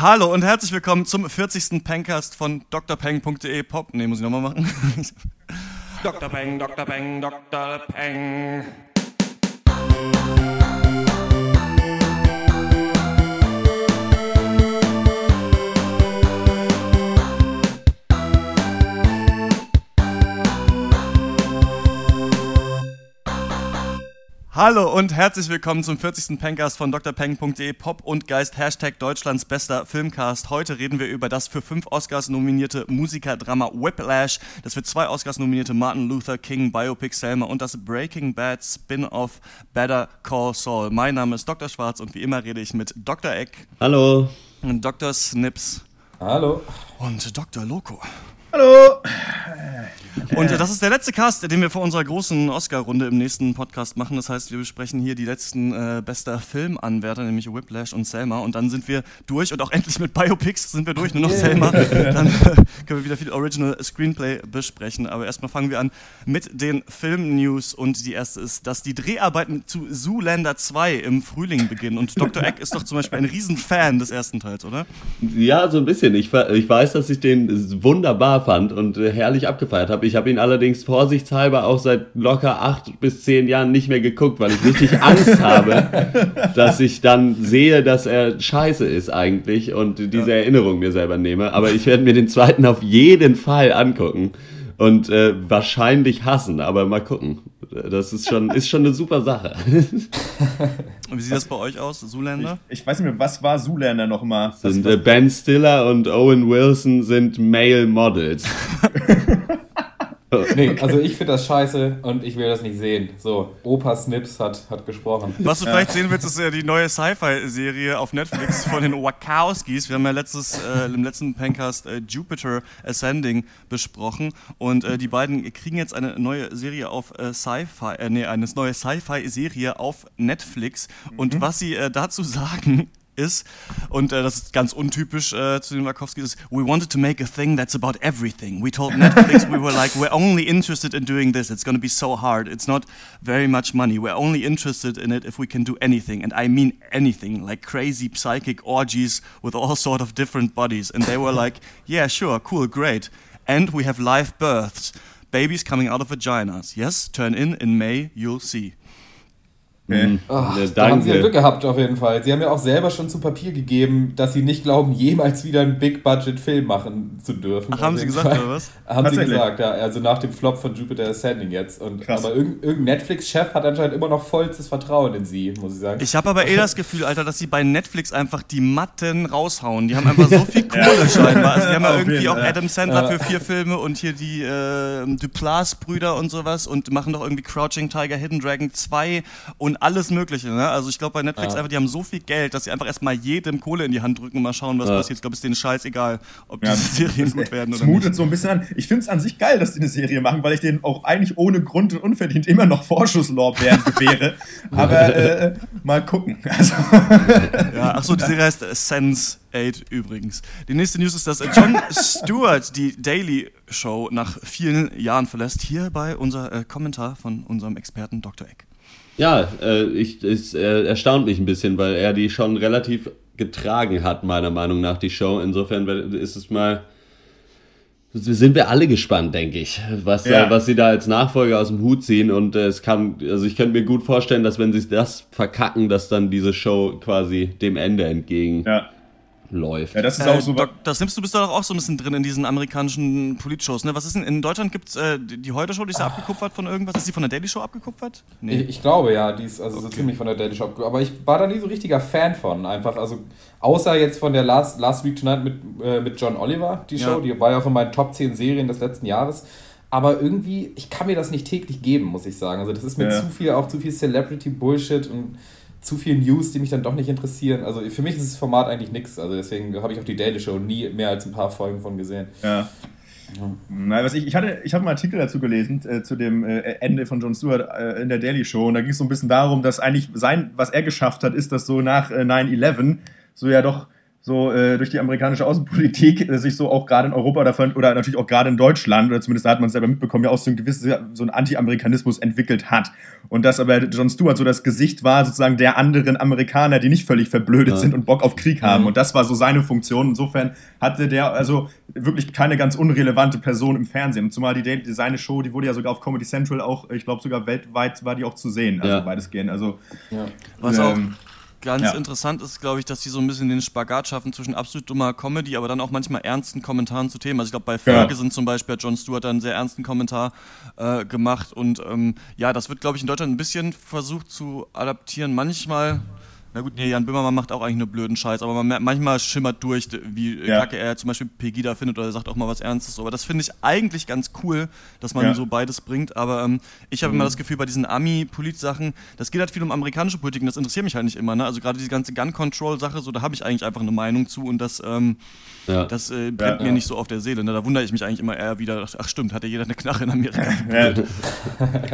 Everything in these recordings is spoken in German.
Hallo und herzlich willkommen zum 40. Pencast von drpeng.de Pop. Ne, muss ich nochmal machen. Dr. Peng, Dr. Peng, Dr. Peng. Hallo und herzlich willkommen zum 40. Pencast von drpeng.de Pop und Geist Hashtag Deutschlands bester Filmcast. Heute reden wir über das für fünf Oscars nominierte Musikerdrama Whiplash, das für zwei Oscars nominierte Martin Luther King Biopic Selma und das Breaking Bad Spin-off Better Call Saul. Mein Name ist Dr. Schwarz und wie immer rede ich mit Dr. Eck. Hallo. Und Dr. Snips. Hallo. Und Dr. Loco. Hallo! Und das ist der letzte Cast, den wir vor unserer großen Oscar-Runde im nächsten Podcast machen. Das heißt, wir besprechen hier die letzten äh, bester Filmanwärter, nämlich Whiplash und Selma. Und dann sind wir durch und auch endlich mit Biopics sind wir durch, nur noch Selma. Dann äh, können wir wieder viel Original Screenplay besprechen. Aber erstmal fangen wir an mit den Film-News. Und die erste ist, dass die Dreharbeiten zu Zoolander 2 im Frühling beginnen. Und Dr. Eck ist doch zum Beispiel ein Riesenfan des ersten Teils, oder? Ja, so ein bisschen. Ich, ich weiß, dass ich den wunderbar fand und äh, herrlich abgefeiert habe. Ich habe ihn allerdings vorsichtshalber auch seit locker acht bis zehn Jahren nicht mehr geguckt, weil ich richtig Angst habe, dass ich dann sehe, dass er scheiße ist eigentlich und diese ja. Erinnerung mir selber nehme. Aber ich werde mir den zweiten auf jeden Fall angucken und äh, wahrscheinlich hassen, aber mal gucken. Das ist schon, ist schon eine super Sache. Und wie sieht das bei euch aus, Zoolander? Ich, ich weiß nicht mehr, was war Zoolander nochmal? Sind, äh, ben Stiller und Owen Wilson sind Male Models. nee, also ich finde das scheiße und ich will das nicht sehen. So, Opa Snips hat, hat gesprochen. Was du vielleicht sehen willst, ist ja die neue Sci-Fi-Serie auf Netflix von den Wachowskis. Wir haben ja letztes, äh, im letzten Pencast äh, Jupiter Ascending besprochen und äh, die beiden kriegen jetzt eine neue Serie auf äh, Sci-Fi, äh, nee, eine neue Sci-Fi-Serie auf Netflix. Und mhm. was sie äh, dazu sagen, ist, und äh, das ist ganz untypisch äh, zu den Wachowskis, ist, we wanted to make a thing that's about everything. We told Netflix, we were like, we're only interested in doing this. It's going to be so hard. It's not very much money. We're only interested in it if we can do anything. And I mean anything, like crazy psychic orgies with all sort of different bodies. And they were like, yeah, sure, cool, great. And we have live births. Babies coming out of vaginas. Yes, turn in in May, you'll see. Mhm. Ach, da haben sie ja Glück gehabt auf jeden Fall. Sie haben ja auch selber schon zu Papier gegeben, dass sie nicht glauben, jemals wieder einen Big-Budget-Film machen zu dürfen. Ach, haben sie gesagt, Fall. oder was? Haben sie gesagt, ja. Also nach dem Flop von Jupiter Ascending jetzt. Und, Krass. aber irgendein, irgendein Netflix-Chef hat anscheinend immer noch vollstes Vertrauen in sie, muss ich sagen. Ich habe aber eh das Gefühl, Alter, dass sie bei Netflix einfach die Matten raushauen. Die haben einfach so viel Kohle scheinbar. Also die haben ja irgendwie auch Adam Sandler für vier Filme und hier die äh, Duplass-Brüder und sowas und machen doch irgendwie Crouching Tiger, Hidden Dragon 2 und alles Mögliche. Ne? Also ich glaube bei Netflix ja. einfach, die haben so viel Geld, dass sie einfach erstmal jedem Kohle in die Hand drücken und mal schauen, was ja. passiert. Ich glaube, es ist denen scheißegal, ob ja. diese Serien gut werden oder nicht. so ein bisschen an. Ich finde es an sich geil, dass die eine Serie machen, weil ich denen auch eigentlich ohne Grund und unverdient immer noch Vorschusslorbeeren gewähre. Aber äh, mal gucken. Also. ja, achso, die Serie heißt Sense 8 übrigens. Die nächste News ist, dass John Stewart die Daily Show nach vielen Jahren verlässt. Hierbei unser äh, Kommentar von unserem Experten Dr. Eck. Ja, äh, ich, es äh, erstaunt mich ein bisschen, weil er die schon relativ getragen hat, meiner Meinung nach, die Show. Insofern ist es mal. Sind wir alle gespannt, denke ich, was, ja. äh, was sie da als Nachfolger aus dem Hut ziehen. Und äh, es kann, also ich könnte mir gut vorstellen, dass wenn sie das verkacken, dass dann diese Show quasi dem Ende entgegen ja läuft. Ja, das ist äh, auch so. das nimmst du bist doch auch so ein bisschen drin in diesen amerikanischen Politshows, ne? Was ist denn in Deutschland gibt's äh, die Heute Show, die ist ja abgekupfert von irgendwas? Ist die von der Daily Show abgekupfert? Nee. Ich, ich glaube ja, die ist also okay. so ziemlich von der Daily Show abgekupfert. Aber ich war da nie so richtiger Fan von, einfach. Also außer jetzt von der Last, Last Week Tonight mit, äh, mit John Oliver, die Show, ja. die war ja auch in meinen Top 10 Serien des letzten Jahres. Aber irgendwie, ich kann mir das nicht täglich geben, muss ich sagen. Also das ist mir ja. zu viel, auch zu viel Celebrity-Bullshit und zu viel News, die mich dann doch nicht interessieren. Also für mich ist das Format eigentlich nichts. Also deswegen habe ich auch die Daily Show nie mehr als ein paar Folgen von gesehen. Ja. Ja. Nein, was ich, ich hatte, ich habe einen Artikel dazu gelesen, äh, zu dem äh, Ende von Jon Stewart äh, in der Daily Show. Und da ging es so ein bisschen darum, dass eigentlich sein, was er geschafft hat, ist, dass so nach 9-11 äh, so ja doch so äh, durch die amerikanische Außenpolitik äh, sich so auch gerade in Europa oder, oder natürlich auch gerade in Deutschland, oder zumindest da hat man es selber mitbekommen, ja auch so ein gewisses, so ein Anti-Amerikanismus entwickelt hat. Und dass aber Jon Stewart so das Gesicht war sozusagen der anderen Amerikaner, die nicht völlig verblödet ja. sind und Bock auf Krieg haben. Mhm. Und das war so seine Funktion. Insofern hatte der also wirklich keine ganz unrelevante Person im Fernsehen. Zumal die, die seine Show, die wurde ja sogar auf Comedy Central auch, ich glaube sogar weltweit war die auch zu sehen. Also ja. beides gehen. Also ja. Was ähm, auch ganz ja. interessant ist, glaube ich, dass die so ein bisschen den Spagat schaffen zwischen absolut dummer Comedy, aber dann auch manchmal ernsten Kommentaren zu Themen. Also ich glaube, bei Ferguson ja. zum Beispiel hat Jon Stewart einen sehr ernsten Kommentar äh, gemacht und ähm, ja, das wird, glaube ich, in Deutschland ein bisschen versucht zu adaptieren. Manchmal na gut, nee, Jan Böhmermann macht auch eigentlich nur blöden Scheiß, aber man, manchmal schimmert durch, wie ja. kacke er zum Beispiel Pegida findet oder er sagt auch mal was Ernstes. Aber das finde ich eigentlich ganz cool, dass man ja. so beides bringt. Aber ähm, ich habe mhm. immer das Gefühl, bei diesen Ami-Polit-Sachen, das geht halt viel um amerikanische Politik und das interessiert mich halt nicht immer. Ne? Also gerade diese ganze Gun-Control-Sache, so, da habe ich eigentlich einfach eine Meinung zu und das, ähm, ja. das äh, brennt mir nicht so auf der Seele. Ne? Da wundere ich mich eigentlich immer eher wieder, ach stimmt, hat ja jeder eine Knarre in Amerika.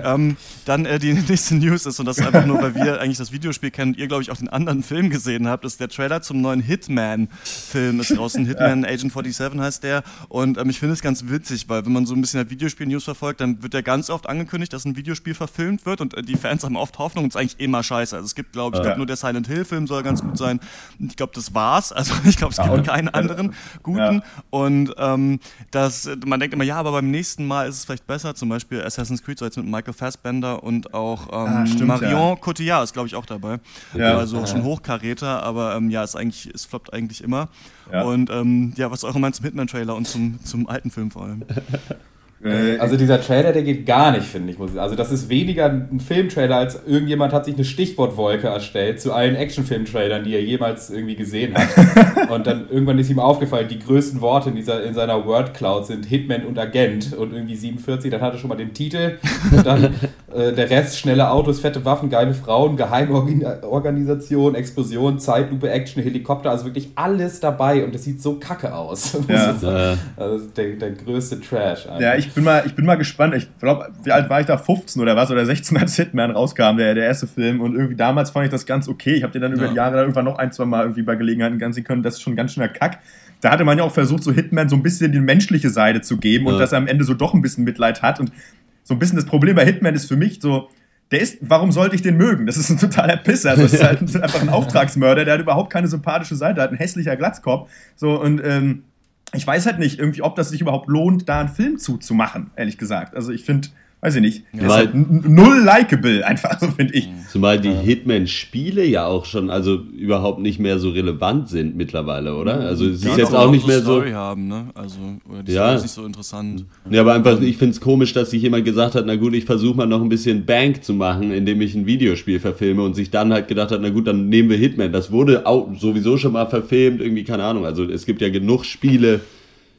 ähm, dann äh, die nächste News ist, und das ist einfach nur, weil wir eigentlich das Videospiel kennen und ihr, glaube ich, auch den anderen Film gesehen habt, ist der Trailer zum neuen Hitman-Film ist draußen. Hitman Agent 47 heißt der. Und ähm, ich finde es ganz witzig, weil wenn man so ein bisschen Videospiel-News verfolgt, dann wird ja ganz oft angekündigt, dass ein Videospiel verfilmt wird und äh, die Fans haben oft Hoffnung und es ist eigentlich immer scheiße. Also es gibt, glaube ich, glaub, nur der Silent Hill-Film soll ganz gut sein. Ich glaube, das war's. Also ich glaube, es gibt ja, keinen anderen guten. Ja. Und ähm, das, man denkt immer, ja, aber beim nächsten Mal ist es vielleicht besser. Zum Beispiel Assassin's Creed, so jetzt mit Michael Fassbender und auch ähm, ah, stimmt, Marion Cotillard ist, glaube ich, auch dabei. Ja. Also schon Hochkaräter, aber ähm, ja, es, eigentlich, es floppt eigentlich immer. Ja. Und ähm, ja, was ist eure Meinung zum Hitman-Trailer und zum, zum alten Film vor allem? Äh, also dieser Trailer, der geht gar nicht, finde ich. Also das ist weniger ein Filmtrailer, als irgendjemand hat sich eine Stichwortwolke erstellt zu allen Actionfilm-Trailern, die er jemals irgendwie gesehen hat. und dann irgendwann ist ihm aufgefallen, die größten Worte in, dieser, in seiner Wordcloud sind Hitman und Agent und irgendwie 47, dann hat er schon mal den Titel und dann äh, der Rest, schnelle Autos, fette Waffen, geile Frauen, Geheimorganisation, Explosion, Zeitlupe, Action, Helikopter, also wirklich alles dabei und das sieht so kacke aus. Ja. also der, der größte Trash. Einfach. Ja, ich bin mal, ich bin mal gespannt. Ich glaube, wie alt war ich da? 15 oder was? Oder 16, als Hitman rauskam, der, der erste Film. Und irgendwie damals fand ich das ganz okay. Ich habe den dann über ja. die Jahre dann irgendwann noch ein, zwei Mal irgendwie bei Gelegenheiten ganz sehen können. Das ist schon ganz schöner Kack. Da hatte man ja auch versucht, so Hitman so ein bisschen die menschliche Seite zu geben ja. und dass er am Ende so doch ein bisschen Mitleid hat. Und so ein bisschen das Problem bei Hitman ist für mich so, der ist, warum sollte ich den mögen? Das ist ein totaler Pisser. Das ist halt einfach ein Auftragsmörder, der hat überhaupt keine sympathische Seite, hat ein hässlicher Glatzkopf. So, und ähm, ich weiß halt nicht irgendwie, ob das sich überhaupt lohnt, da einen Film zuzumachen, ehrlich gesagt. Also ich finde, weiß ich nicht. Ja. Halt null likable, einfach so finde ich. Zumal die Hitman-Spiele ja auch schon also überhaupt nicht mehr so relevant sind mittlerweile, oder? Also es ist jetzt auch nicht mehr so. Story haben, ne? Also oder die ja. Story ist nicht so interessant. Ja, aber einfach, ich finde es komisch, dass sich jemand gesagt hat, na gut, ich versuche mal noch ein bisschen Bank zu machen, indem ich ein Videospiel verfilme und sich dann halt gedacht hat, na gut, dann nehmen wir Hitman. Das wurde auch sowieso schon mal verfilmt, irgendwie, keine Ahnung. Also es gibt ja genug Spiele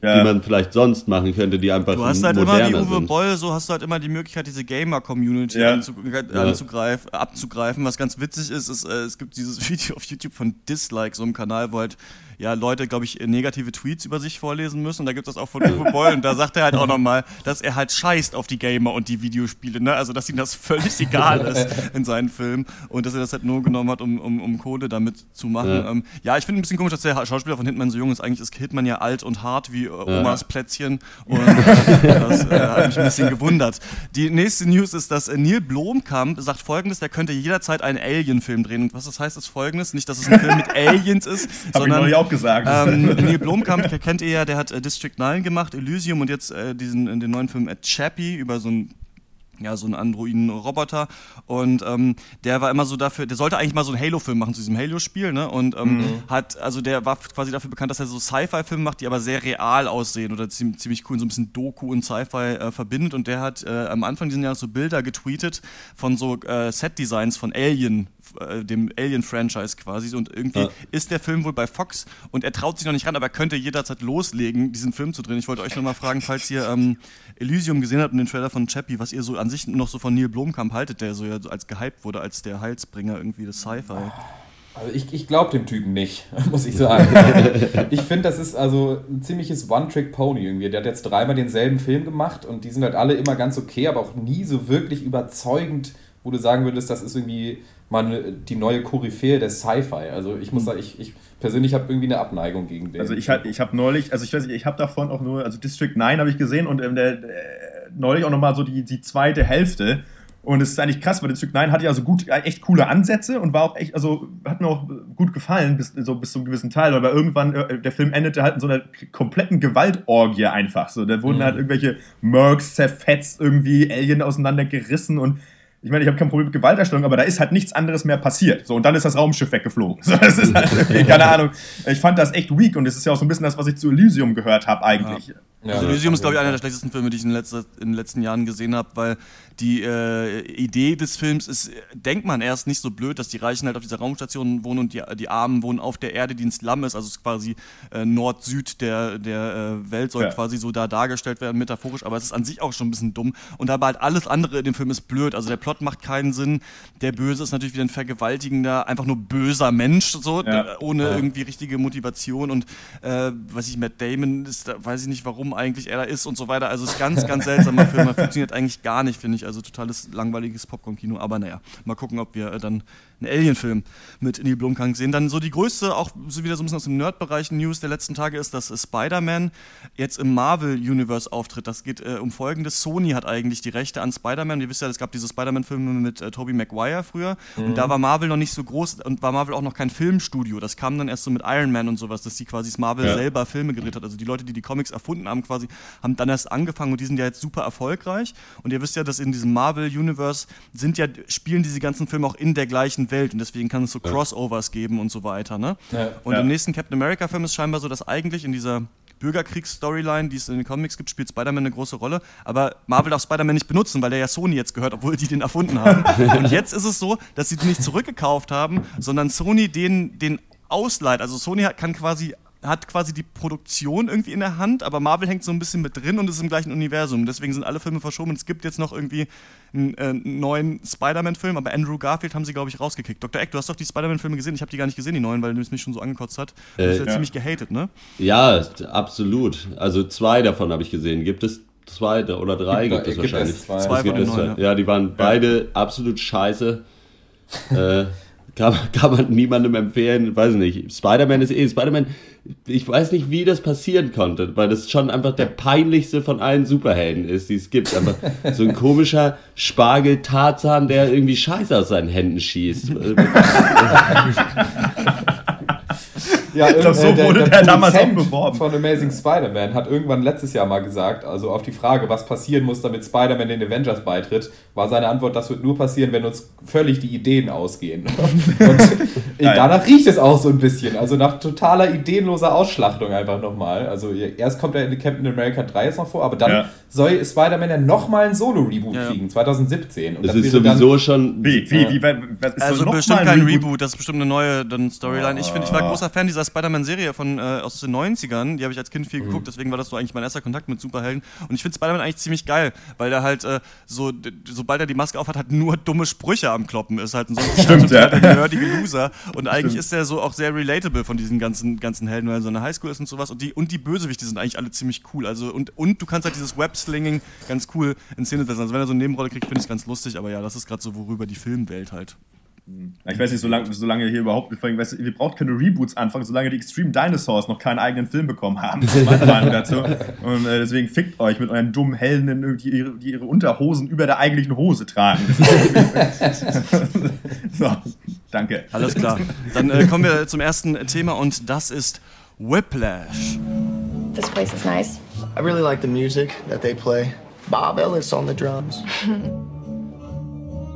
ja. die man vielleicht sonst machen könnte, die einfach Du hast halt immer wie Uwe Boll, so hast du halt immer die Möglichkeit, diese Gamer-Community ja. anzugreifen, abzugreifen. Was ganz witzig ist, ist, äh, es gibt dieses Video auf YouTube von Dislike, so einem Kanal, wo halt ja, Leute, glaube ich, negative Tweets über sich vorlesen müssen. Und da gibt es das auch von Uwe Boll. Und da sagt er halt auch nochmal, dass er halt scheißt auf die Gamer und die Videospiele. Ne? Also, dass ihm das völlig egal ist in seinen Filmen. Und dass er das halt nur genommen hat, um, um, um Kohle damit zu machen. Ja, ähm, ja ich finde ein bisschen komisch, dass der Schauspieler von Hitman so jung ist. Eigentlich ist Hitman ja alt und hart wie äh, Omas Plätzchen. Und äh, das äh, hat mich ein bisschen gewundert. Die nächste News ist, dass Neil Blomkamp sagt folgendes: der könnte jederzeit einen Alien-Film drehen. Und was das heißt, ist folgendes: nicht, dass es ein Film mit Aliens ist, sondern auch gesagt. Ähm, Neil Blomkamp kennt ihr ja, der hat äh, District 9 gemacht, Elysium und jetzt äh, diesen, den neuen Film at Chappie über so ein ja, so ein Androiden-Roboter. Und ähm, der war immer so dafür, der sollte eigentlich mal so einen Halo-Film machen zu diesem Halo-Spiel, ne? Und ähm, mhm. hat, also der war quasi dafür bekannt, dass er so Sci-Fi-Filme macht, die aber sehr real aussehen oder ziemlich, ziemlich cool, so ein bisschen Doku und Sci-Fi äh, verbindet. Und der hat äh, am Anfang dieses Jahres so Bilder getweetet von so äh, Set-Designs von Alien äh, dem Alien-Franchise quasi. Und irgendwie ja. ist der Film wohl bei Fox und er traut sich noch nicht ran, aber er könnte jederzeit loslegen, diesen Film zu drehen. Ich wollte euch nochmal fragen, falls ihr ähm, Elysium gesehen habt und den Trailer von Chappie, was ihr so an sich noch so von Neil Blomkamp haltet, der so ja als gehypt wurde, als der Heilsbringer irgendwie des Sci-Fi. Also ich, ich glaube dem Typen nicht, muss ich sagen. ich finde, das ist also ein ziemliches One-Trick-Pony irgendwie. Der hat jetzt dreimal denselben Film gemacht und die sind halt alle immer ganz okay, aber auch nie so wirklich überzeugend, wo du sagen würdest, das ist irgendwie mal die neue Koryphäe des Sci-Fi. Also ich muss sagen, ich, ich persönlich habe irgendwie eine Abneigung gegen den. Also ich, ich habe neulich, also ich weiß nicht, ich habe davon auch nur, also District 9 habe ich gesehen und ähm, der, der, neulich auch nochmal so die, die zweite Hälfte. Und es ist eigentlich krass, weil District 9 hatte ja so gut, echt coole Ansätze und war auch echt, also hat mir auch gut gefallen, bis, so bis zu einem gewissen Teil, aber irgendwann, äh, der Film endete halt in so einer kompletten Gewaltorgie einfach. So, da wurden Mhm. halt irgendwelche Mercs zerfetzt, irgendwie Alien auseinandergerissen und ich meine, ich habe kein Problem mit Gewalterstellung, aber da ist halt nichts anderes mehr passiert. So, und dann ist das Raumschiff weggeflogen. So, das ist halt, keine Ahnung. Ich fand das echt weak und das ist ja auch so ein bisschen das, was ich zu Elysium gehört habe eigentlich. Ja, Also Elysium ist, glaube ich, einer der schlechtesten Filme, die ich in, letzter, in den letzten Jahren gesehen habe, weil die äh, Idee des Films ist, denkt man erst nicht so blöd, dass die Reichen halt auf dieser Raumstation wohnen und die, die Armen wohnen auf der Erde, die ein Slum ist, also es ist quasi äh, Nord-Süd der, der äh, Welt soll Ja. quasi so da dargestellt werden, metaphorisch, aber es ist an sich auch schon ein bisschen dumm. Und dabei halt alles andere in dem Film ist blöd. Also der Plot macht keinen Sinn. Der Böse ist natürlich wieder ein vergewaltigender, einfach nur böser Mensch, so, Ja. ohne irgendwie richtige Motivation und äh, weiß ich, Matt Damon ist da, weiß ich nicht, warum eigentlich er da ist und so weiter. Also es ist ganz, ganz seltsamer Film. Er funktioniert eigentlich gar nicht, finde ich. Also totales langweiliges Popcorn-Kino. Aber naja, mal gucken, ob wir äh, dann einen Alien-Film mit Neil Blomkamp sehen. Dann so die größte, auch so wieder so ein bisschen aus dem Nerd-Bereich News der letzten Tage ist, dass äh, Spider-Man jetzt im Marvel-Universe auftritt. Das geht äh, um folgendes. Sony hat eigentlich die Rechte an Spider-Man. Ihr wisst ja, es gab diese Spider-Man-Filme mit äh, Tobey Maguire früher. Und da war Marvel noch nicht so groß und war Marvel auch noch kein Filmstudio. Das kam dann erst so mit Iron Man und sowas, dass die quasi das Marvel Ja. selber Filme gedreht hat. Also die Leute, die die Comics erfunden haben, quasi, haben dann erst angefangen und die sind ja jetzt super erfolgreich. Und ihr wisst ja, dass in diesem Marvel-Universe sind ja, spielen diese ganzen Filme auch in der gleichen Welt und deswegen kann es so Crossovers geben und so weiter. Ne? Ja. Und Ja. im nächsten Captain America-Film ist scheinbar so, dass eigentlich in dieser Bürgerkriegs-Storyline, die es in den Comics gibt, spielt Spider-Man eine große Rolle. Aber Marvel darf Spider-Man nicht benutzen, weil der ja Sony jetzt gehört, obwohl die den erfunden haben. Und jetzt ist es so, dass sie den nicht zurückgekauft haben, sondern Sony den, den ausleiht. Also Sony hat, kann quasi hat quasi die Produktion irgendwie in der Hand, aber Marvel hängt so ein bisschen mit drin und ist im gleichen Universum. Deswegen sind alle Filme verschoben. Es gibt jetzt noch irgendwie einen, äh, neuen Spider-Man-Film, aber Andrew Garfield haben sie, glaube ich, rausgekickt. Dr. Eck, du hast doch die Spider-Man-Filme gesehen. Ich habe die gar nicht gesehen, die neuen, weil es mich schon so angekotzt hat. Du hast ja, ja. ziemlich gehatet, ne? Ja, absolut. Also zwei davon habe ich gesehen. Gibt es zwei oder drei? Gibt- Gibt, es gibt es wahrscheinlich. zwei. Zwei gibt von es neun, zwei. Ja, die waren beide absolut scheiße. äh, kann, kann man niemandem empfehlen, weiß nicht. Spider-Man ist eh, Spider-Man, ich weiß nicht, wie das passieren konnte, weil das schon einfach der peinlichste von allen Superhelden ist, die es gibt. Einfach so ein komischer Spargel-Tarzan, der irgendwie Scheiße aus seinen Händen schießt. Ja, Ich glaub, so wurde der damals auch beworben. von Amazing Spider-Man hat irgendwann letztes Jahr mal gesagt, also auf die Frage, was passieren muss, damit Spider-Man den Avengers beitritt, war seine Antwort, das wird nur passieren, wenn uns völlig die Ideen ausgehen. Und danach riecht es auch so ein bisschen, also nach totaler ideenloser Ausschlachtung einfach nochmal. Also erst kommt er in Captain America 3 jetzt noch vor, aber dann Ja. soll Spider-Man ja nochmal ein Solo-Reboot Ja. kriegen, 2017. Und Es das ist sowieso schon. Wie, wie, wie, was ist Also so bestimmt kein Reboot. das ist bestimmt eine neue dann Storyline. Ich finde, ich war Ah. großer Fan dieser Spider-Man-Serie von äh, aus den 90ern. Die habe ich als Kind Mhm. viel geguckt, deswegen war das so eigentlich mein erster Kontakt mit Superhelden. Und ich finde Spider-Man eigentlich ziemlich geil, weil der halt äh, so, sobald er die Maske aufhat, hat nur dumme Sprüche am Kloppen ist. Halt ein so ein Stimmt, ja. der nerdige Loser. Und eigentlich ist er so auch sehr relatable von diesen ganzen, ganzen Helden, weil er so eine Highschool ist und sowas. Und die, und die Bösewichte sind eigentlich alle ziemlich cool. Also, und, und du kannst halt dieses Web-Slinging ganz cool in Szene setzen. Also wenn er so eine Nebenrolle kriegt, finde ich es ganz lustig. Aber ja, das ist gerade so, worüber die Filmwelt halt Ich weiß nicht, solange, solange hier überhaupt, weißt wir brauchen keine Reboots anfangen, solange die Extreme Dinosaurs noch keinen eigenen Film bekommen haben. Das ist meine Meinung dazu. Und äh, deswegen fickt euch mit euren dummen Helden, die ihre, die ihre Unterhosen über der eigentlichen Hose tragen. So, danke. Alles klar. Dann äh, kommen wir zum ersten Thema und das ist Whiplash. This place is nice. I really like the music that they play. Bob Ellis on the drums.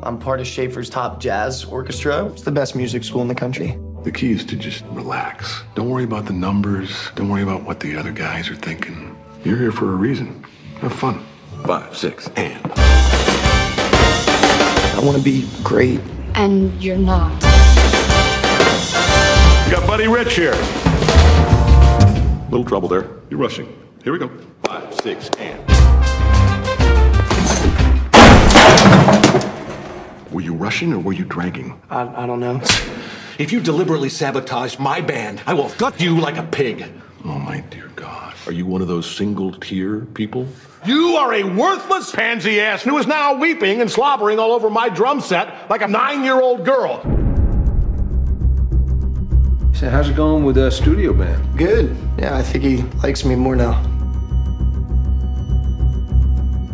I'm part of Schaefer's Top Jazz Orchestra. It's the best music school in the country. The key is to just relax. Don't worry about the numbers. Don't worry about what the other guys are thinking. You're here for a reason. Have fun. Five, six, and. I want to be great. And you're not. We got Buddy Rich here. Little trouble there. You're rushing. Here we go. Five, six, and. Were you rushing or were you dragging? I, I don't know. If you deliberately sabotage my band, I will gut you like a pig. Oh, my dear God. Are you one of those single tier people? You are a worthless pansy ass who is now weeping and slobbering all over my drum set like a nine year old girl. So how's it going with the studio band? Good. Yeah, I think he likes me more now.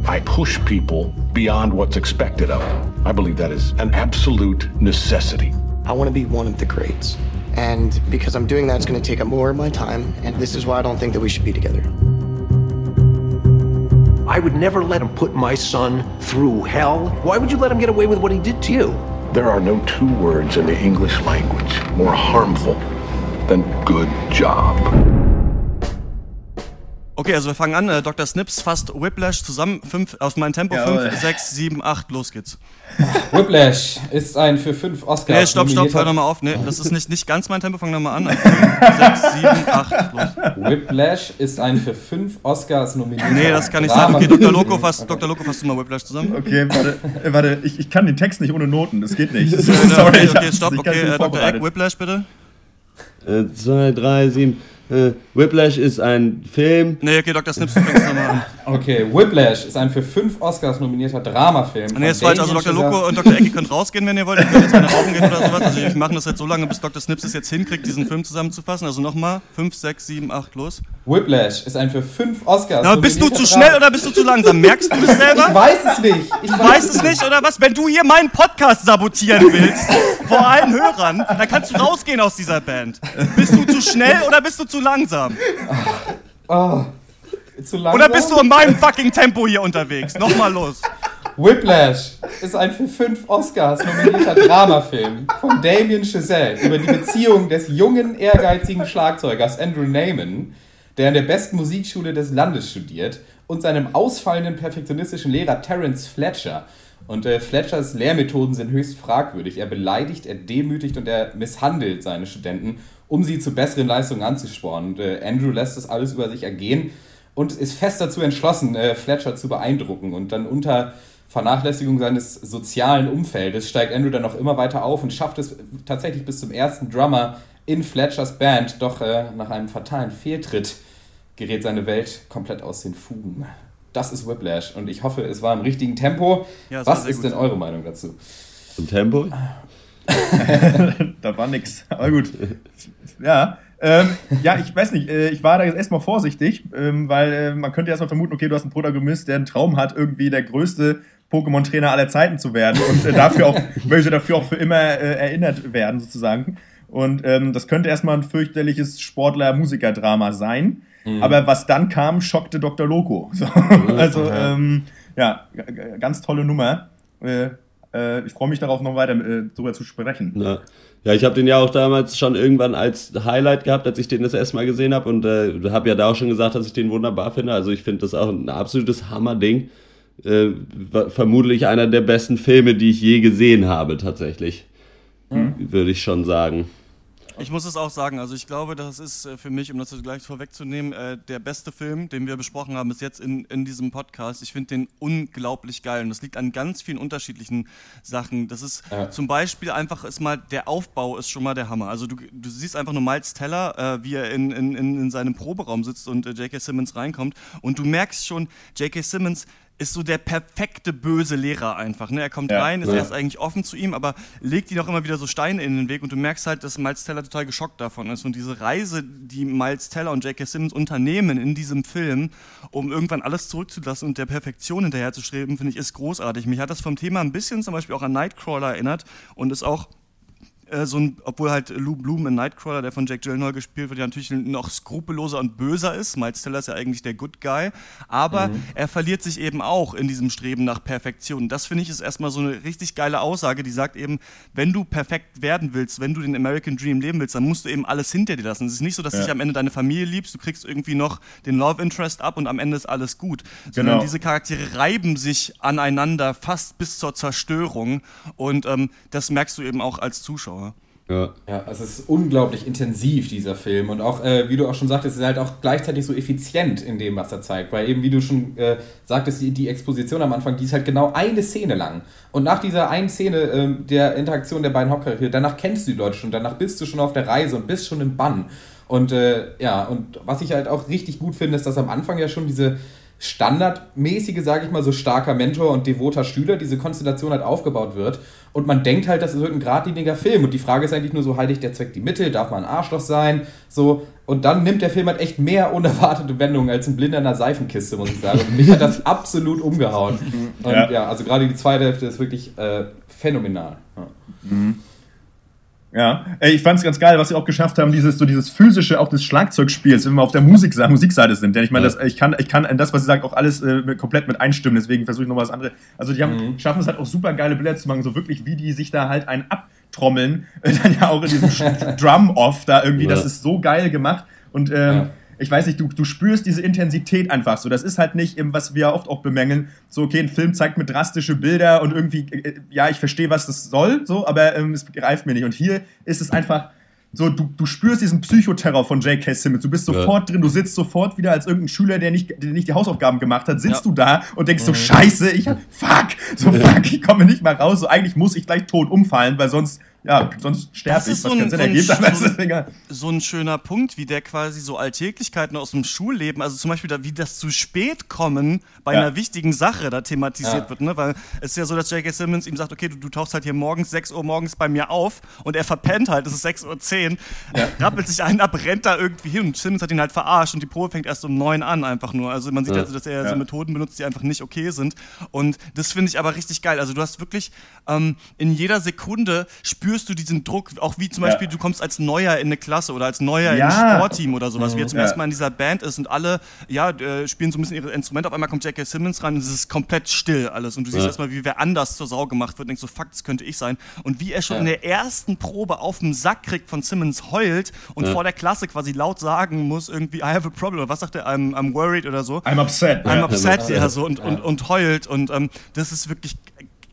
I push people beyond what's expected of them. I believe that is an absolute necessity. I want to be one of the greats. And because I'm doing that, it's going to take up more of my time. And this is why I don't think that we should be together. I would never let him put my son through hell. Why would you let him get away with what he did to you? There are no two words in the English language more harmful than good job. Okay, also wir fangen an. Äh, Dr. Snips fasst Whiplash zusammen. Fünf, auf mein Tempo. Jawohl. 5, 6, 7, 8. Los geht's. Whiplash ist ein für fünf Oscars. Nee, stopp, stopp, hör nochmal auf. Nee, das ist nicht, nicht ganz mein Tempo. Fang nochmal an. 5, 6, 7, 8. Los. Whiplash ist ein für fünf Oscars nominierter. Nee, das kann nicht sein. Okay, Dr. Loco, fasst, Dr. Loco, fasst du mal Whiplash zusammen. Okay, warte, äh, warte ich, ich kann den Text nicht ohne Noten, das geht nicht. Sorry, okay, ich okay, stopp. Okay, äh, Dr. Egg. Whiplash bitte. Äh, zwei, drei, sieben. Äh, Whiplash ist ein Film. Nee, okay, Dr. Snips, du fängst nochmal an. Okay, Whiplash ist ein für fünf Oscars nominierter Dramafilm. Nee, ist falsch. Also Dr. Loco und Dr. Ihr könnt rausgehen, wenn ihr wollt. Ihr könnt jetzt gerne rauchen gehen oder sowas. Also wir machen das jetzt so lange, bis Dr. Snips es jetzt hinkriegt, diesen Film zusammenzufassen. Also nochmal. 5, 6, 7, 8, los. Whiplash ist ein für fünf Oscars Na, bist du zu schnell oder bist du zu langsam? Merkst du das selber? Ich weiß es nicht. Ich Du weißt es nicht oder was? Wenn du hier meinen Podcast sabotieren willst, vor allen Hörern, dann kannst du rausgehen aus dieser Band. Bist du zu schnell oder bist du zu langsam? Oh, zu langsam. Oder bist du in meinem fucking Tempo hier unterwegs? Nochmal los. Whiplash ist ein für fünf Oscars nominierter Dramafilm von Damien Chazelle über die Beziehung des jungen, ehrgeizigen Schlagzeugers Andrew Neyman, der an der besten Musikschule des Landes studiert, und seinem ausfallenden perfektionistischen Lehrer Terence Fletcher. Und äh, Fletchers Lehrmethoden sind höchst fragwürdig. Er beleidigt, er demütigt und er misshandelt seine Studenten, um sie zu besseren Leistungen anzuspornen. Und äh, Andrew lässt das alles über sich ergehen und ist fest dazu entschlossen, äh, Fletcher zu beeindrucken. Und dann unter Vernachlässigung seines sozialen Umfeldes steigt Andrew dann noch immer weiter auf und schafft es tatsächlich bis zum ersten Drummer in Fletchers Band. Doch äh, nach einem fatalen Fehltritt gerät seine Welt komplett aus den Fugen. Das ist Whiplash und ich hoffe, es war im richtigen Tempo. Ja, Was ist gut. denn eure Meinung dazu? Zum Tempo? da war nix. Aber gut. Ja. Ähm, ja, ich weiß nicht, äh, ich war da jetzt erstmal vorsichtig, ähm, weil äh, man könnte erstmal vermuten, okay, du hast einen Protagonist, der einen Traum hat, irgendwie der größte Pokémon-Trainer aller Zeiten zu werden und äh, dafür auch, möchte dafür auch für immer äh, erinnert werden, sozusagen. Und ähm, das könnte erstmal ein fürchterliches Sportler-Musiker-Drama sein. Aber was dann kam, schockte Dr. Loco. So, also, ähm, ja, g- ganz tolle Nummer. Äh, ich freue mich darauf, noch weiter äh, drüber zu sprechen. Ja, ja ich habe den ja auch damals schon irgendwann als Highlight gehabt, als ich den das erste Mal gesehen habe. Und äh, habe ja da auch schon gesagt, dass ich den wunderbar finde. Also ich finde das auch ein absolutes Hammerding. Äh, vermutlich einer der besten Filme, die ich je gesehen habe, tatsächlich. Würde ich schon sagen. Ich muss es auch sagen, also ich glaube, das ist äh, für mich, um das gleich vorwegzunehmen, äh, der beste Film, den wir besprochen haben bis jetzt in, in diesem Podcast. Ich finde den unglaublich geil und das liegt an ganz vielen unterschiedlichen Sachen. Das ist Ja. zum Beispiel einfach ist mal, der Aufbau ist schon mal der Hammer. Also du, du siehst einfach nur Miles Teller, äh, wie er in, in, in, in seinem Proberaum sitzt und äh, J.K. Simmons reinkommt und du merkst schon, J.K. Simmons ist so der perfekte böse Lehrer einfach. Ne? Er kommt Ja. rein, ist Ja. erst eigentlich offen zu ihm, aber legt ihm auch immer wieder so Steine in den Weg und du merkst halt, dass Miles Teller total geschockt davon ist. Und diese Reise, die Miles Teller und J.K. Simmons unternehmen in diesem Film, um irgendwann alles zurückzulassen und der Perfektion hinterherzustreben, finde ich, ist großartig. Mich hat das vom Thema ein bisschen zum Beispiel auch an Nightcrawler erinnert und ist auch äh, so ein, obwohl halt Lou Bloom in Nightcrawler, der von Jack Gyllenhaal gespielt wird, ja natürlich noch skrupelloser und böser ist. Miles Teller ist ja eigentlich der Good Guy, aber er verliert sich eben auch in diesem Streben nach Perfektion. Das finde ich ist erstmal so eine richtig geile Aussage, die sagt eben, wenn du perfekt werden willst, wenn du den American Dream leben willst, dann musst du eben alles hinter dir lassen. Es ist nicht so, dass Ja. dich am Ende deine Familie liebst, du kriegst irgendwie noch den Love Interest ab und am Ende ist alles gut. Sondern Genau. diese Charaktere reiben sich aneinander fast bis zur Zerstörung und ähm, das merkst du eben auch als Zuschauer. Ja. Ja, es ist unglaublich intensiv, dieser Film. Und auch, äh, wie du auch schon sagtest, ist er halt auch gleichzeitig so effizient in dem, was er zeigt. Weil eben, wie du schon äh, sagtest, die, die Exposition am Anfang, die ist halt genau eine Szene lang. Und nach dieser einen Szene ähm, der Interaktion der beiden Hauptcharaktere, danach kennst du die Leute schon, danach bist du schon auf der Reise und bist schon im Bann. Und äh, ja, und was ich halt auch richtig gut finde, ist, dass am Anfang ja schon diese standardmäßige, sage ich mal, so starker Mentor und devoter Schüler, diese Konstellation halt aufgebaut wird. Und man denkt halt, das wird ein geradliniger Film. Und die Frage ist eigentlich nur so, heiligt der Zweck die Mitte? Darf man ein Arschloch sein? So. Und dann nimmt der Film halt echt mehr unerwartete Wendungen als ein Blinder in einer Seifenkiste, muss ich sagen. Und mich hat das absolut umgehauen. Und ja, ja also gerade die zweite Hälfte ist wirklich äh, phänomenal. Ja. Mhm. Ja, ich fand es ganz geil, was sie auch geschafft haben, dieses so dieses physische auch des Schlagzeugspiels, wenn wir auf der Musik Musikseite sind. Denn ich meine, ich kann ich kann das, was sie sagt, auch alles äh, komplett mit einstimmen. Deswegen versuche ich noch was anderes. Also die haben mhm. schaffen es halt auch super geile Bilder zu machen, so wirklich wie die sich da halt einen abtrommeln, dann ja auch in diesem Drum Off da irgendwie. Ja. Das ist so geil gemacht und ähm, ja ich weiß nicht, du, du spürst diese Intensität einfach so. Das ist halt nicht, was wir oft auch bemängeln, so, okay, ein Film zeigt mir drastische Bilder und irgendwie, äh, ja, ich verstehe, was das soll, so, aber ähm, es greift mir nicht. Und hier ist es einfach so, du, du spürst diesen Psychoterror von J.K. Simmons. Du bist sofort ja. drin, du sitzt sofort wieder als irgendein Schüler, der nicht, der nicht die Hausaufgaben gemacht hat, sitzt ja. du da und denkst so, mhm. scheiße, ich hab, fuck, so fuck, ich komme nicht mal raus. So, eigentlich muss ich gleich tot umfallen, weil sonst ja, sonst sterbe ich, was so ein, Sinn ergibt, aber so, ist egal. So ein schöner Punkt, wie der quasi so Alltäglichkeiten aus dem Schulleben, also zum Beispiel, da, wie das zu spät kommen bei ja. einer wichtigen Sache da thematisiert ja. wird, ne? Weil es ist ja so, dass J.K. Simmons ihm sagt, okay, du, du, tauchst halt hier morgens 6 Uhr morgens bei mir auf und er verpennt halt, es ist 6 Uhr 10, ja. rappelt sich einen ab, rennt da irgendwie hin und Simmons hat ihn halt verarscht und die Probe fängt erst um 9 an einfach nur. Also man sieht ja. also, dass er so Methoden benutzt, die einfach nicht okay sind und das finde ich aber richtig geil. Also du hast wirklich ähm, in jeder Sekunde spürst du diesen Druck, auch wie zum Beispiel, du kommst als Neuer in eine Klasse oder als Neuer in ein Sportteam oder sowas, wie er zum ersten Mal in dieser Band ist und alle, ja, äh, spielen so ein bisschen ihre Instrumente, auf einmal kommt J.K. Simmons rein und es ist komplett still alles und du siehst erstmal, wie wer anders zur Sau gemacht wird und denkst so, fuck, das könnte ich sein. Und wie er schon in der ersten Probe auf den Sack kriegt von Simmons heult und vor der Klasse quasi laut sagen muss, irgendwie, I have a problem, oder was sagt er, I'm, I'm worried oder so. I'm upset. I'm upset, ja, so und, und, und heult und ähm, das ist wirklich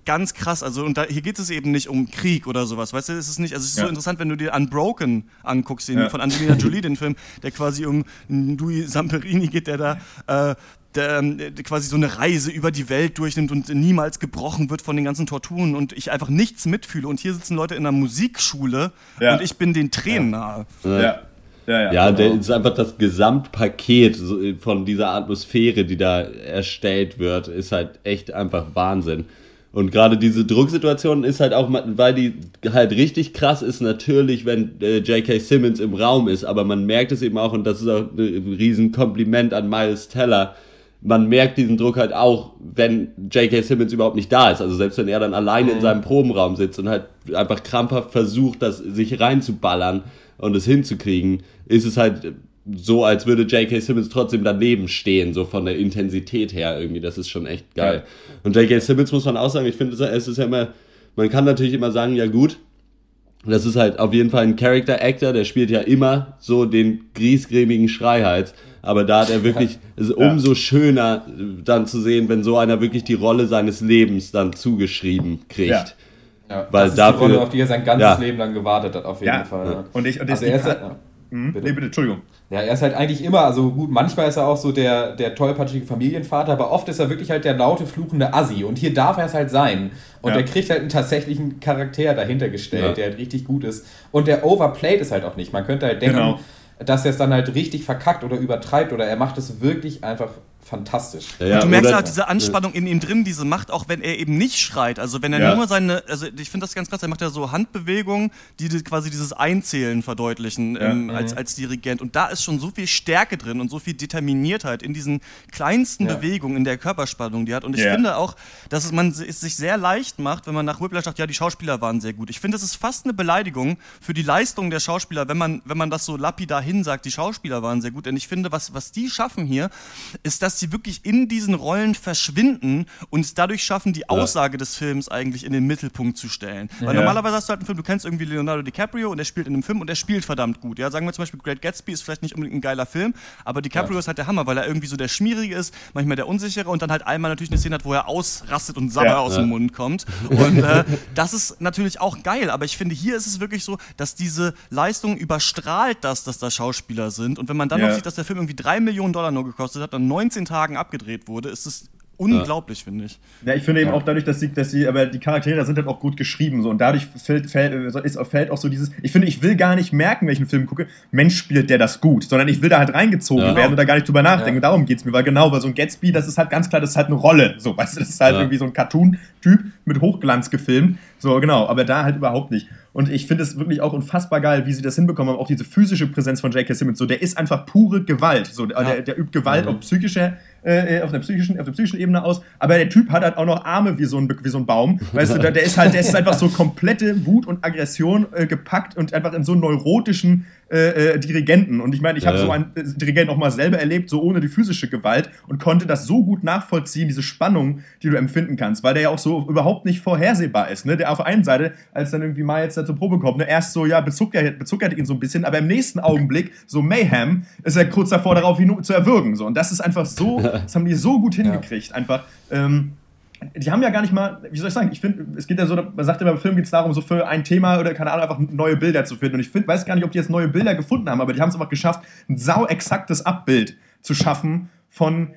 ganz krass. Also, und da, hier geht es eben nicht um Krieg oder sowas. Weißt du, es ist nicht, also es ist ja. so interessant, wenn du dir Unbroken anguckst, den, ja. von Angelina Jolie, den Film, der quasi um Louis Samperini geht, der da. Äh, der, der, quasi so eine Reise über die Welt durchnimmt und niemals gebrochen wird von den ganzen Torturen und ich einfach nichts mitfühle. Und hier sitzen Leute in einer Musikschule ja. und ich bin den Tränen nahe. Ja. ja. Ja, ja, der ist einfach das Gesamtpaket von dieser Atmosphäre, die da erstellt wird, ist halt echt einfach Wahnsinn. Und gerade diese Drucksituation ist halt auch, weil die halt richtig krass ist, natürlich, wenn äh, J.K. Simmons im Raum ist, aber man merkt es eben auch, und das ist auch ein Riesenkompliment an Miles Teller, man merkt diesen Druck halt auch, wenn J.K. Simmons überhaupt nicht da ist. Also selbst wenn er dann alleine in mhm. seinem Probenraum sitzt und halt einfach krampfhaft versucht, das sich reinzuballern und es hinzukriegen, ist es halt so, als würde J.K. Simmons trotzdem daneben stehen, so von der Intensität her irgendwie. Das ist schon echt geil. Ja. Und J.K. Simmons muss man auch sagen, ich finde, es ist ja immer, man kann natürlich immer sagen, ja gut, das ist halt auf jeden Fall ein Character Actor, der spielt ja immer so den griesgrämigen Schreihals. Aber da hat er wirklich, es ist umso schöner dann zu sehen, wenn so einer wirklich die Rolle seines Lebens dann zugeschrieben kriegt. Ja. Ja, Weil das ist dafür, die Rolle, auf die er sein ganzes ja. Leben lang gewartet hat, auf jeden ja. Fall. Ja. Und ich, und also er ist, ja. Mhm. Bitte. Nee, bitte, Entschuldigung. Ja, er ist halt eigentlich immer, also gut, manchmal ist er auch so der, der tollpatschige Familienvater, aber oft ist er wirklich halt der laute, fluchende Assi. Und hier darf er es halt sein. Und ja. er kriegt halt einen tatsächlichen Charakter dahinter gestellt, ja. der halt richtig gut ist. Und der overplayed es halt auch nicht. Man könnte halt denken, genau. dass er es dann halt richtig verkackt oder übertreibt oder er macht es wirklich einfach fantastisch. Ja, und du merkst halt diese Anspannung in ihm drin, diese Macht, auch wenn er eben nicht schreit. Also wenn er ja. nur seine, also ich finde das ganz krass, er macht ja so Handbewegungen, die quasi dieses Einzählen verdeutlichen ja. ähm, als, als Dirigent. Und da ist schon so viel Stärke drin und so viel Determiniertheit in diesen kleinsten Bewegungen, in der Körperspannung, die er hat. Und ich finde auch, dass es man es sich sehr leicht macht, wenn man nach Whiplash sagt, ja, die Schauspieler waren sehr gut. Ich finde, es ist fast eine Beleidigung für die Leistung der Schauspieler, wenn man, wenn man das so lapidar hinsagt, die Schauspieler waren sehr gut. Denn ich finde, was, was die schaffen hier, ist, dass dass sie wirklich in diesen Rollen verschwinden und es dadurch schaffen, die Aussage des Films eigentlich in den Mittelpunkt zu stellen. Weil normalerweise hast du halt einen Film, du kennst irgendwie Leonardo DiCaprio und er spielt in einem Film und er spielt verdammt gut. Ja, sagen wir zum Beispiel, Great Gatsby ist vielleicht nicht unbedingt ein geiler Film, aber DiCaprio ist halt der Hammer, weil er irgendwie so der Schmierige ist, manchmal der Unsichere und dann halt einmal natürlich eine Szene hat, wo er ausrastet und Sabber aus dem Mund kommt. Und äh, das ist natürlich auch geil, aber ich finde, hier ist es wirklich so, dass diese Leistung überstrahlt das, dass da Schauspieler sind. Und wenn man dann noch sieht, dass der Film irgendwie drei Millionen Dollar nur gekostet hat, dann 19 Tagen abgedreht wurde, ist es unglaublich, ja. finde ich. Ja, ich finde eben auch dadurch, dass sie, dass sie, aber die Charaktere sind halt auch gut geschrieben so und dadurch fällt, fällt, ist, fällt auch so dieses, ich finde, ich will gar nicht merken, welchen Film gucke, Mensch spielt der das gut, sondern ich will da halt reingezogen ja. werden und da gar nicht drüber nachdenken. Ja. Darum geht es mir, weil genau, weil so ein Gatsby, das ist halt ganz klar, das ist halt eine Rolle, so, weißt du, das ist halt irgendwie so ein Cartoon-Typ mit Hochglanz gefilmt, so, genau, aber da halt überhaupt nicht. Und ich finde es wirklich auch unfassbar geil, wie sie das hinbekommen haben. Auch diese physische Präsenz von J.K. Simmons. So, der ist einfach pure Gewalt. So, ja. der, der, übt Gewalt mhm. auf psychischer, äh, auf, der psychischen, auf der psychischen Ebene aus. Aber der Typ hat halt auch noch Arme wie so ein, wie so ein Baum. Weißt du, der, der ist halt, der ist einfach so komplette Wut und Aggression äh, gepackt und einfach in so neurotischen äh, äh, Dirigenten. Und ich meine, ich habe so einen äh, Dirigenten auch mal selber erlebt, so ohne die physische Gewalt und konnte das so gut nachvollziehen, diese Spannung, die du empfinden kannst, weil der ja auch so überhaupt nicht vorhersehbar ist. Ne? Der auf der einen Seite, als dann irgendwie mal jetzt da zur Probe kommt, ne, erst so, ja, bezuckert, bezuckert ihn so ein bisschen, aber im nächsten Augenblick, so Mayhem, ist er kurz davor, darauf ihn zu erwürgen. So. Und das ist einfach so, das haben die so gut hingekriegt. Ja. Einfach. Ähm, die haben ja gar nicht mal, wie soll ich sagen, ich finde, es geht ja so, man sagt immer, im Film geht es darum, so für ein Thema oder keine Ahnung, einfach neue Bilder zu finden. Und ich find, weiß gar nicht, ob die jetzt neue Bilder gefunden haben, aber die haben es einfach geschafft, ein sau exaktes Abbild zu schaffen von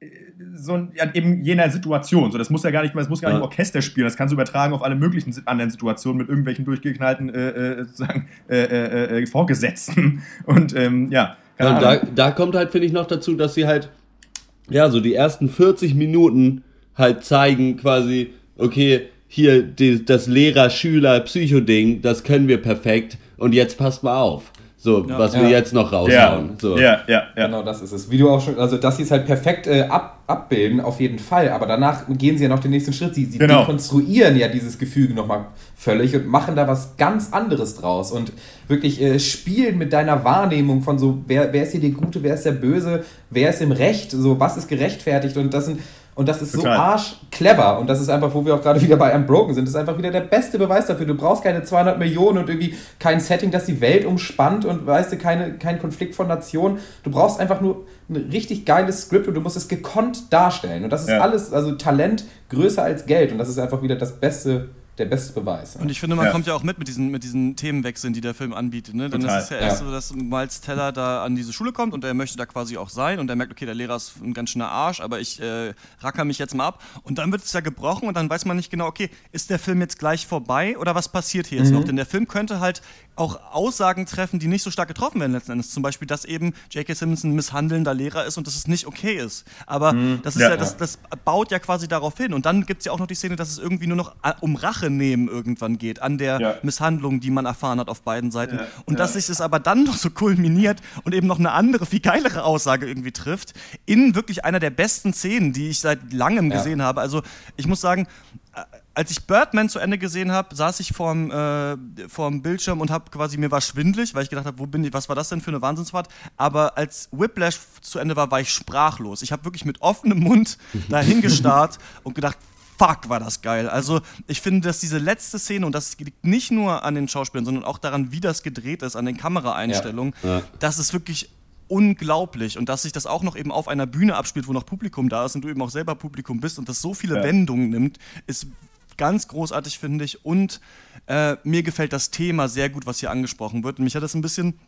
äh, so ja, eben jener Situation. So, das muss ja gar nicht das muss gar nicht im Orchester spielen, das kannst du übertragen auf alle möglichen anderen Situationen mit irgendwelchen durchgeknallten äh, äh, sozusagen, äh, äh, äh Vorgesetzten. Und ähm, ja. ja und da, da kommt halt, finde ich, noch dazu, dass sie halt, ja, so die ersten 40 Minuten halt zeigen, quasi, okay, hier die, das Lehrer-Schüler-Psycho-Ding, das können wir perfekt und jetzt passt mal auf. So, ja, was ja. wir jetzt noch raushauen. Ja. So. ja, ja, ja. Genau, das ist es. Wie du auch schon, also dass sie es halt perfekt äh, ab, abbilden, auf jeden Fall. Aber danach gehen sie ja noch den nächsten Schritt. Sie, sie genau. dekonstruieren ja dieses Gefüge nochmal völlig und machen da was ganz anderes draus. Und wirklich äh, spielen mit deiner Wahrnehmung von so, wer, wer ist hier der Gute, wer ist der Böse, wer ist im Recht, so, was ist gerechtfertigt. Und das sind und das ist Total. so arsch clever. Und das ist einfach, wo wir auch gerade wieder bei Unbroken sind, das ist einfach wieder der beste Beweis dafür. Du brauchst keine 200 Millionen und irgendwie kein Setting, das die Welt umspannt und weißt du, keine, kein Konflikt von Nationen. Du brauchst einfach nur ein richtig geiles Skript und du musst es gekonnt darstellen. Und das ist ja. alles, also Talent größer als Geld. Und das ist einfach wieder das beste der beste Beweis. Und ich finde, man ja. kommt ja auch mit mit diesen, mit diesen Themenwechseln, die der Film anbietet. Ne? Denn es ist ja erst ja. so, dass Miles Teller da an diese Schule kommt und er möchte da quasi auch sein und er merkt, okay, der Lehrer ist ein ganz schöner Arsch, aber ich äh, racker mich jetzt mal ab. Und dann wird es ja gebrochen und dann weiß man nicht genau, okay, ist der Film jetzt gleich vorbei oder was passiert hier jetzt mhm. noch? Denn der Film könnte halt auch Aussagen treffen, die nicht so stark getroffen werden letzten Endes. Zum Beispiel, dass eben J.K. Simmons ein misshandelnder Lehrer ist und dass es nicht okay ist. Aber mhm. das ist ja, ja das, das, baut ja quasi darauf hin. Und dann gibt es ja auch noch die Szene, dass es irgendwie nur noch äh, um Rache nehmen irgendwann geht, an der ja. Misshandlung, die man erfahren hat auf beiden Seiten. Ja. Und dass sich es aber dann noch so kulminiert und eben noch eine andere, viel geilere Aussage irgendwie trifft, in wirklich einer der besten Szenen, die ich seit langem gesehen habe. Also ich muss sagen, als ich Birdman zu Ende gesehen habe, saß ich vorm, äh, vorm Bildschirm und habe quasi, mir war schwindlig, weil ich gedacht habe, wo bin ich, was war das denn für eine Wahnsinnsfahrt? Aber als Whiplash zu Ende war, war ich sprachlos. Ich habe wirklich mit offenem Mund dahingestarrt und gedacht, fuck, war das geil. Also ich finde, dass diese letzte Szene, und das liegt nicht nur an den Schauspielern, sondern auch daran, wie das gedreht ist, an den Kameraeinstellungen, ja. Ja. das ist wirklich unglaublich. Und dass sich das auch noch eben auf einer Bühne abspielt, wo noch Publikum da ist und du eben auch selber Publikum bist und das so viele ja. Wendungen nimmt, ist ganz großartig, finde ich. Und äh, mir gefällt das Thema sehr gut, was hier angesprochen wird. Und mich hat das ein bisschen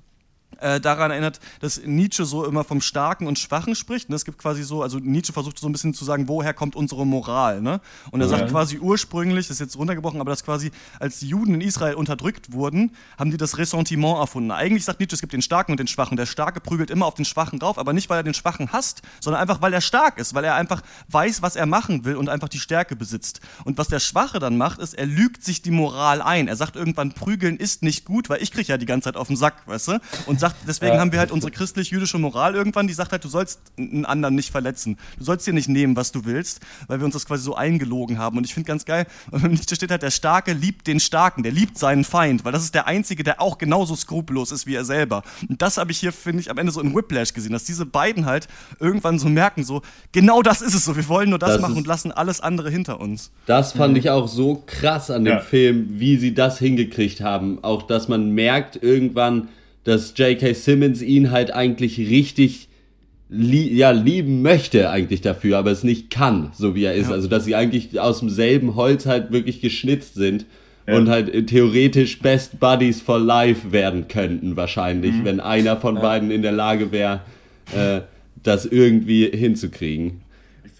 äh, daran erinnert, dass Nietzsche so immer vom Starken und Schwachen spricht. Ne? Es gibt quasi so, also Nietzsche versucht so ein bisschen zu sagen, woher kommt unsere Moral. Ne? Und er ja. sagt quasi ursprünglich, das ist jetzt runtergebrochen, aber dass quasi als die Juden in Israel unterdrückt wurden, haben die das Ressentiment erfunden. Eigentlich sagt Nietzsche, es gibt den Starken und den Schwachen. Der Starke prügelt immer auf den Schwachen drauf, aber nicht, weil er den Schwachen hasst, sondern einfach, weil er stark ist, weil er einfach weiß, was er machen will und einfach die Stärke besitzt. Und was der Schwache dann macht, ist, er lügt sich die Moral ein. Er sagt irgendwann, prügeln ist nicht gut, weil ich kriege ja die ganze Zeit auf den Sack, weißt du? Und sagt, deswegen ja. haben wir halt unsere christlich-jüdische Moral irgendwann, die sagt halt, du sollst einen anderen nicht verletzen. Du sollst dir nicht nehmen, was du willst, weil wir uns das quasi so eingelogen haben. Und ich finde ganz geil, da steht halt, der Starke liebt den Starken, der liebt seinen Feind, weil das ist der Einzige, der auch genauso skrupellos ist wie er selber. Und das habe ich hier, finde ich, am Ende so in Whiplash gesehen, dass diese beiden halt irgendwann so merken, so, genau das ist es so, wir wollen nur das, das machen und lassen alles andere hinter uns. Das fand mhm. ich auch so krass an dem ja. Film, wie sie das hingekriegt haben. Auch, dass man merkt irgendwann, dass J.K. Simmons ihn halt eigentlich richtig lie ja, lieben möchte eigentlich dafür, aber es nicht kann, so wie er ist. Ja. Also, dass sie eigentlich aus demselben Holz halt wirklich geschnitzt sind ja. und halt äh, theoretisch Best Buddies for Life werden könnten, wahrscheinlich, mhm. wenn einer von beiden in der Lage wäre, äh, das irgendwie hinzukriegen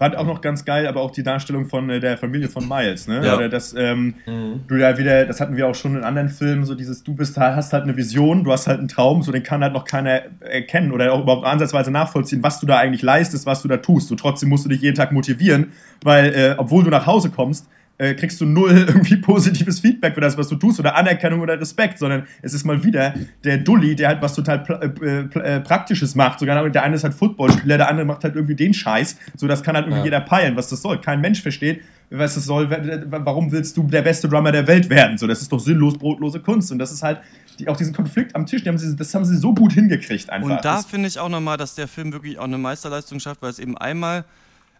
fand auch noch ganz geil, aber auch die Darstellung von äh, der Familie von Miles, ne? Ja. Oder das, ähm, Mhm. du ja wieder, das hatten wir auch schon in anderen Filmen, so dieses, du bist halt, hast halt eine Vision, du hast halt einen Traum, so den kann halt noch keiner erkennen oder auch überhaupt ansatzweise nachvollziehen, was du da eigentlich leistest, was du da tust. Und trotzdem musst du dich jeden Tag motivieren, weil, äh, obwohl du nach Hause kommst, äh, kriegst du null irgendwie positives Feedback für das, was du tust oder Anerkennung oder Respekt, sondern es ist mal wieder der Dulli, der halt was total äh, pla- äh, Praktisches macht. Sogar der eine ist halt Footballspieler, der andere macht halt irgendwie den Scheiß. So, das kann halt irgendwie Ja. jeder peilen, was das soll. Kein Mensch versteht, was das soll. Warum willst du der beste Drummer der Welt werden? So, das ist doch sinnlos brotlose Kunst. Und das ist halt die, auch diesen Konflikt am Tisch, haben sie, das haben sie so gut hingekriegt einfach. Und da finde ich auch nochmal, dass der Film wirklich auch eine Meisterleistung schafft, weil es eben einmal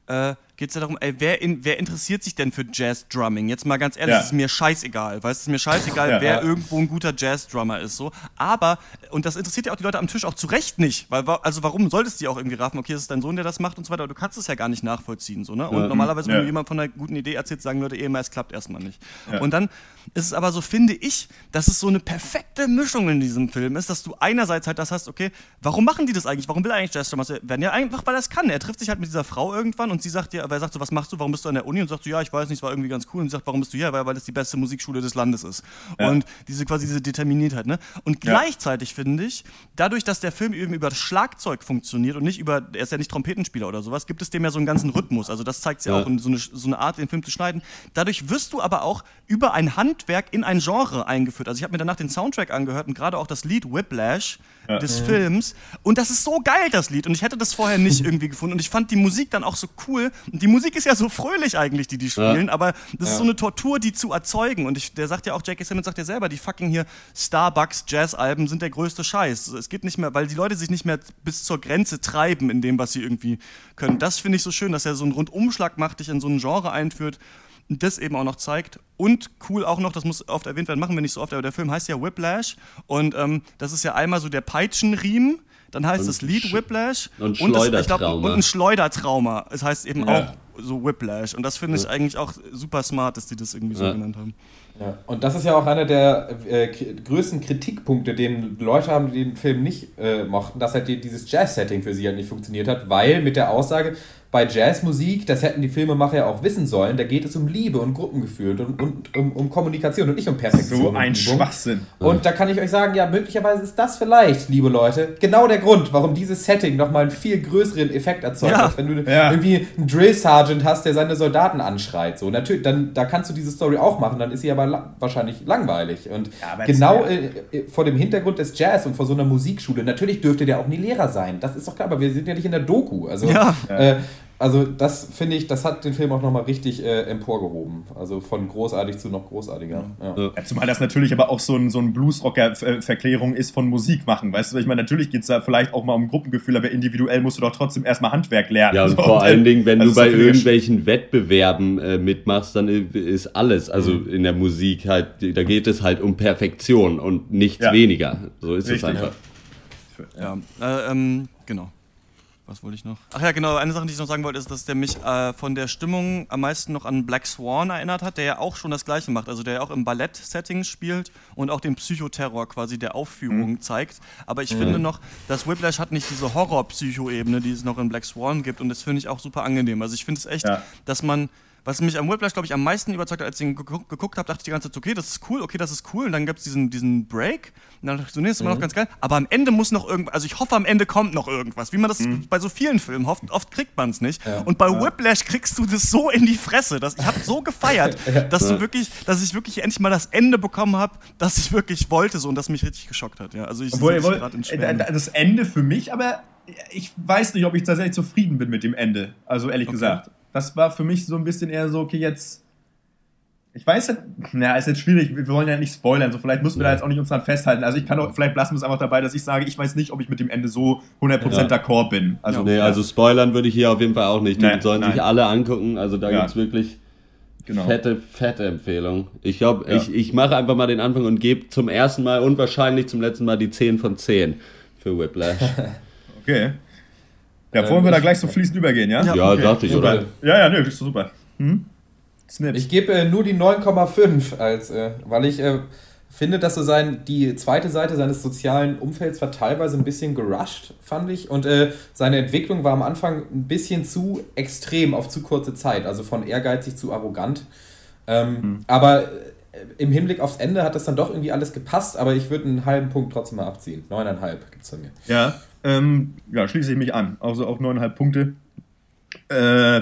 äh, geht es ja darum, ey, wer, in, wer interessiert sich denn für Jazz-Drumming? Jetzt mal ganz ehrlich, Ja. es ist mir scheißegal, weil es ist mir scheißegal, Ja. wer Ja. irgendwo ein guter Jazz-Drummer ist. So. Aber, und das interessiert ja auch die Leute am Tisch auch zu Recht nicht, weil, also warum solltest du die auch irgendwie raffen, okay, es ist dein Sohn, der das macht und so weiter, aber du kannst es ja gar nicht nachvollziehen. So, ne? Und Ja. normalerweise, wenn du jemand von einer guten Idee erzählst, sagen Leute eh immer, es klappt erstmal nicht. Und dann ist es aber so, finde ich, dass es so eine perfekte Mischung in diesem Film ist, dass du einerseits halt das hast, okay, warum machen die das eigentlich? Warum will er eigentlich Jazz Drummers werden? Ja, einfach, weil er es kann. Er trifft sich halt mit dieser Frau irgendwann und sie sagt dir, aber er sagt so, was machst du, warum bist du an der Uni? Und sagt so, ja, ich weiß nicht, es war irgendwie ganz cool. Und sie sagt, warum bist du hier? Weil, weil das die beste Musikschule des Landes ist. Ja. Und diese quasi diese Determiniertheit, ne? Und Ja. gleichzeitig finde ich, dadurch, dass der Film eben über das Schlagzeug funktioniert und nicht über, er ist ja nicht Trompetenspieler oder sowas, gibt es dem ja so einen ganzen Rhythmus. Also das zeigt ja Ja. auch und so eine, so eine Art, den Film zu schneiden. Dadurch wirst du aber auch über ein Handwerk in ein Genre eingeführt. Also ich habe mir danach den Soundtrack angehört und gerade auch das Lied Whiplash Ja. des Films. Und das ist so geil, das Lied. Und ich hätte das vorher nicht irgendwie gefunden. Und ich fand die Musik dann auch so cool. Die Musik ist ja so fröhlich eigentlich, die die spielen. Aber das ist so eine Tortur, die zu erzeugen. Und ich, der sagt ja auch, J.K. Simmons sagt ja selber, die fucking hier Starbucks Jazz-Alben sind der größte Scheiß. Es geht nicht mehr, weil die Leute sich nicht mehr bis zur Grenze treiben in dem, was sie irgendwie können. Das finde ich so schön, dass er so einen Rundumschlag macht, dich in so ein Genre einführt und das eben auch noch zeigt. Und cool auch noch, das muss oft erwähnt werden, machen wir nicht so oft, aber der Film heißt ja Whiplash. Und ähm, das ist ja einmal so der Peitschenriemen, dann heißt Und das Lied Sch- Whiplash. und das- ich glaub, und ein Schleudertrauma. Es heißt eben Ja. auch so Whiplash. Und das finde ich eigentlich auch super smart, dass die das irgendwie so Ja. genannt haben. Ja, und das ist ja auch einer der äh, größten Kritikpunkte, den Leute haben, die den Film nicht äh, mochten, dass halt die, dieses Jazz-Setting für sie halt nicht funktioniert hat, weil mit der Aussage, bei Jazzmusik, das hätten die Filmemacher ja auch wissen sollen, da geht es um Liebe und Gruppengefühl und, und um, um Kommunikation und nicht um Perfektion. so und ein. Schwachsinn. Und da kann ich euch sagen, ja, möglicherweise ist das vielleicht, liebe Leute, genau der Grund, warum dieses Setting nochmal einen viel größeren Effekt erzeugt, Ja. als wenn du Ja. irgendwie einen Drill Sergeant hast, der seine Soldaten anschreit. So, natürlich, dann, da kannst du diese Story auch machen, dann ist sie aber la wahrscheinlich langweilig. Und Ja, genau äh, äh, vor dem Hintergrund des Jazz und vor so einer Musikschule, natürlich dürfte der auch nie Lehrer sein. Das ist doch klar, aber wir sind ja nicht in der Doku. Also, Ja. Äh, also das finde ich, das hat den Film auch nochmal richtig äh, emporgehoben. Also von großartig zu noch großartiger. Ja. Ja, zumal das natürlich aber auch so ein, so ein Bluesrocker-Verklärung ist von Musik machen. Weißt du, ich meine, natürlich geht es da vielleicht auch mal um Gruppengefühl, aber individuell musst du doch trotzdem erstmal Handwerk lernen. Ja, und So, vor dann- allen Dingen, wenn also du bei irgendwelchen Wettbewerben äh, mitmachst, dann ist alles, also in der Musik halt, da geht es halt um Perfektion und nichts Ja. weniger. So ist es Richtig, einfach. Ja, äh, ähm, genau. Was wollte ich noch? Ach ja, genau, eine Sache, die ich noch sagen wollte, ist, dass der mich äh, von der Stimmung am meisten noch an Black Swan erinnert hat, der ja auch schon das Gleiche macht. Also der ja auch im Ballett-Setting spielt und auch den Psychoterror quasi der Aufführung zeigt. Aber ich finde noch, dass Whiplash hat nicht diese Horror-Psycho-Ebene, die es noch in Black Swan gibt. Und das finde ich auch super angenehm. Also ich finde es echt, Ja. dass man was mich am Whiplash, glaube ich, am meisten überzeugt hat, als ich ihn geguckt, geguckt habe, dachte ich die ganze Zeit, okay, das ist cool, okay, das ist cool. Und dann gab es diesen, diesen Break. Und dann dachte ich so, nee, das ist immer noch ganz geil. Aber am Ende muss noch irgendwas, also ich hoffe, am Ende kommt noch irgendwas. Wie man das bei so vielen Filmen hofft, oft kriegt man es nicht. Und bei Whiplash kriegst du das so in die Fresse. Dass, ich habe so gefeiert, dass du wirklich, dass ich wirklich endlich mal das Ende bekommen habe, das ich wirklich wollte so und das mich richtig geschockt hat. Ja, also ich Obwohl, obwohl, äh, das Ende für mich, aber ich weiß nicht, ob ich tatsächlich zufrieden bin mit dem Ende. Also ehrlich Okay. gesagt. Das war für mich so ein bisschen eher so, okay, jetzt. Ich weiß ja, na, ist jetzt schwierig, wir wollen ja nicht spoilern, so vielleicht müssen wir da Nee. jetzt auch nicht uns dran festhalten. Also ich kann auch, vielleicht lassen wir es einfach dabei, dass ich sage, ich weiß nicht, ob ich mit dem Ende so 100% Ja. d'accord bin. Also, Nee, also spoilern würde ich hier auf jeden Fall auch nicht. Die Nein, sollen nein. sich alle angucken. Also da Ja. gibt's wirklich genau. fette, fette Empfehlung. Ich glaube, Ja. ich, ich mache einfach mal den Anfang und gebe zum ersten Mal und wahrscheinlich zum letzten Mal die 10 von 10 für Whiplash. Okay. Ja, wollen wir da gleich so fließend übergehen, ja? Ja. ja, okay. dachte ich, oder? Ja, ja, nö, das ist super. Hm? Snips. Ich gebe äh, nur die 9,5 als, äh, weil ich äh, finde, dass so sein, die zweite Seite seines sozialen Umfelds war teilweise ein bisschen gerusht, fand ich. Und äh, seine Entwicklung war am Anfang ein bisschen zu extrem auf zu kurze Zeit. Also von ehrgeizig zu arrogant. Ähm, mhm. Aber äh, im Hinblick aufs Ende hat das dann doch irgendwie alles gepasst. Aber ich würde einen halben Punkt trotzdem mal abziehen. Neuneinhalb gibt es von mir. Ja, ähm, ja, schließe ich mich an. Also auch neuneinhalb Punkte. Äh,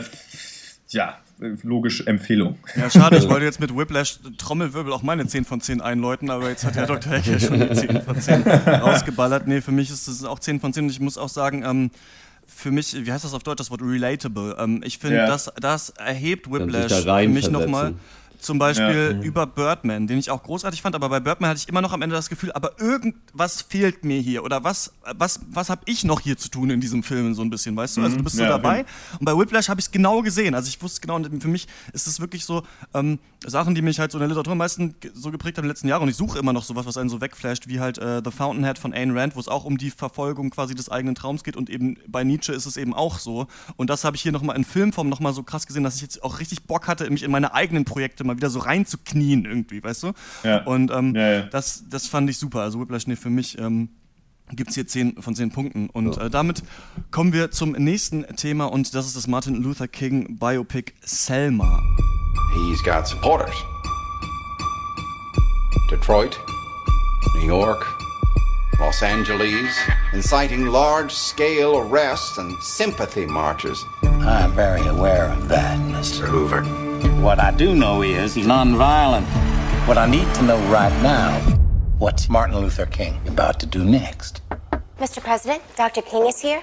ja, logisch Empfehlung. Ja, schade, ich wollte jetzt mit Whiplash Trommelwirbel auch meine 10 von 10 einläuten, aber jetzt hat der Dr. Hecke schon die 10 von 10 rausgeballert. Nee, für mich ist es auch 10 von 10 und ich muss auch sagen, ähm, für mich, wie heißt das auf Deutsch, das Wort relatable? Ähm, ich finde, ja. das, das erhebt Whiplash für mich nochmal zum Beispiel ja. über Birdman, den ich auch großartig fand, aber bei Birdman hatte ich immer noch am Ende das Gefühl, aber irgendwas fehlt mir hier oder was, was, was habe ich noch hier zu tun in diesem Film so ein bisschen, weißt du? Also du bist so ja, dabei. ja. und bei Whiplash habe ich es genau gesehen, also ich wusste genau, und für mich ist es wirklich so ähm, Sachen, die mich halt so in der Literatur am meisten so geprägt haben in den letzten Jahren. Und ich suche immer noch sowas, was einen so wegflasht, wie halt äh, The Fountainhead von Ayn Rand, wo es auch um die Verfolgung quasi des eigenen Traums geht. Und eben bei Nietzsche ist es eben auch so. Und das habe ich hier nochmal in Filmform nochmal so krass gesehen, dass ich jetzt auch richtig Bock hatte, mich in meine eigenen Projekte mal wieder so reinzuknien irgendwie, weißt du? Ja. Und ähm, ja, ja. Das, das fand ich super. Also Whiplash, nee, für mich ähm, gibt es hier 10 von 10 Punkten. Und äh, damit kommen wir zum nächsten Thema und das ist das Martin Luther King Biopic Selma. He's got supporters. Detroit, New York, Los Angeles, inciting large scale arrests and sympathy marches. I'm very aware of that, Mr. Hoover. What I do know is he's nonviolent. What I need to know right now, what's Martin Luther King about to do next? Mr. President, Dr. King is here.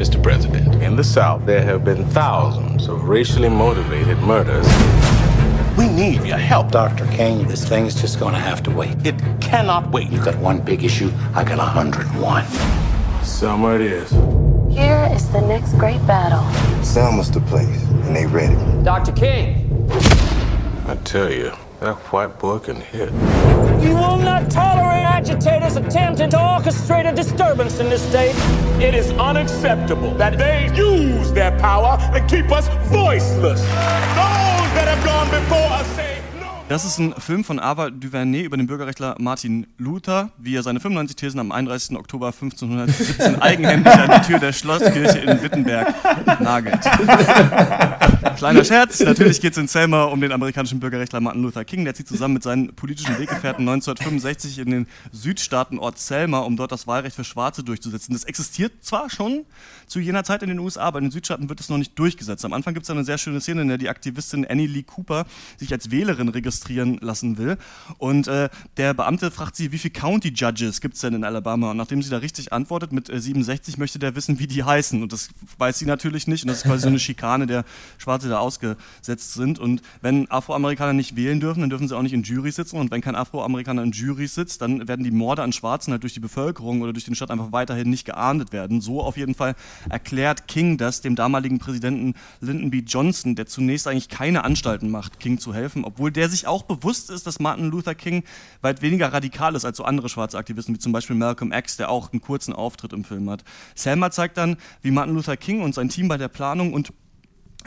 Mr. President, in the South, there have been thousands of racially motivated murders. We need your help, Dr. King. This thing's just gonna have to wait. It cannot wait. You got one big issue, I got 101. Summer it is. Here is the next great battle. Selma's the place, and they ready. Dr. King! I tell you, that white boy can hit. You will not tolerate agitators attempting to orchestrate a disturbance in this state. It is unacceptable that they use their power and keep us voiceless. Those that have gone before us say, Das ist ein Film von Ava DuVernay über den Bürgerrechtler Martin Luther, wie er seine 95 Thesen am 31. Oktober 1517 eigenhändig an die Tür der Schlosskirche in Wittenberg nagelt. Kleiner Scherz, natürlich geht es in Selma um den amerikanischen Bürgerrechtler Martin Luther King. Der zieht zusammen mit seinen politischen Weggefährten 1965 in den Südstaatenort Selma, um dort das Wahlrecht für Schwarze durchzusetzen. Das existiert zwar schon zu jener Zeit in den USA, aber in den Südstaaten wird es noch nicht durchgesetzt. Am Anfang gibt es eine sehr schöne Szene, in der die Aktivistin Annie Lee Cooper sich als Wählerin registrieren lassen will. Und äh, der Beamte fragt sie, wie viele County Judges gibt es denn in Alabama? Und nachdem sie da richtig antwortet mit äh, 67, möchte der wissen, wie die heißen. Und das weiß sie natürlich nicht. Und das ist quasi so eine Schikane, der Schwarze da ausgesetzt sind. Und wenn Afroamerikaner nicht wählen dürfen, dann dürfen sie auch nicht in Juries sitzen. Und wenn kein Afroamerikaner in Juries sitzt, dann werden die Morde an Schwarzen halt durch die Bevölkerung oder durch den Staat einfach weiterhin nicht geahndet werden. So auf jeden Fall erklärt King das dem damaligen Präsidenten Lyndon B. Johnson, der zunächst eigentlich keine Anstalten macht, King zu helfen, obwohl der sich auch bewusst ist, dass Martin Luther King weit weniger radikal ist als so andere schwarze Aktivisten, wie zum Beispiel Malcolm X, der auch einen kurzen Auftritt im Film hat. Selma zeigt dann, wie Martin Luther King und sein Team bei der Planung und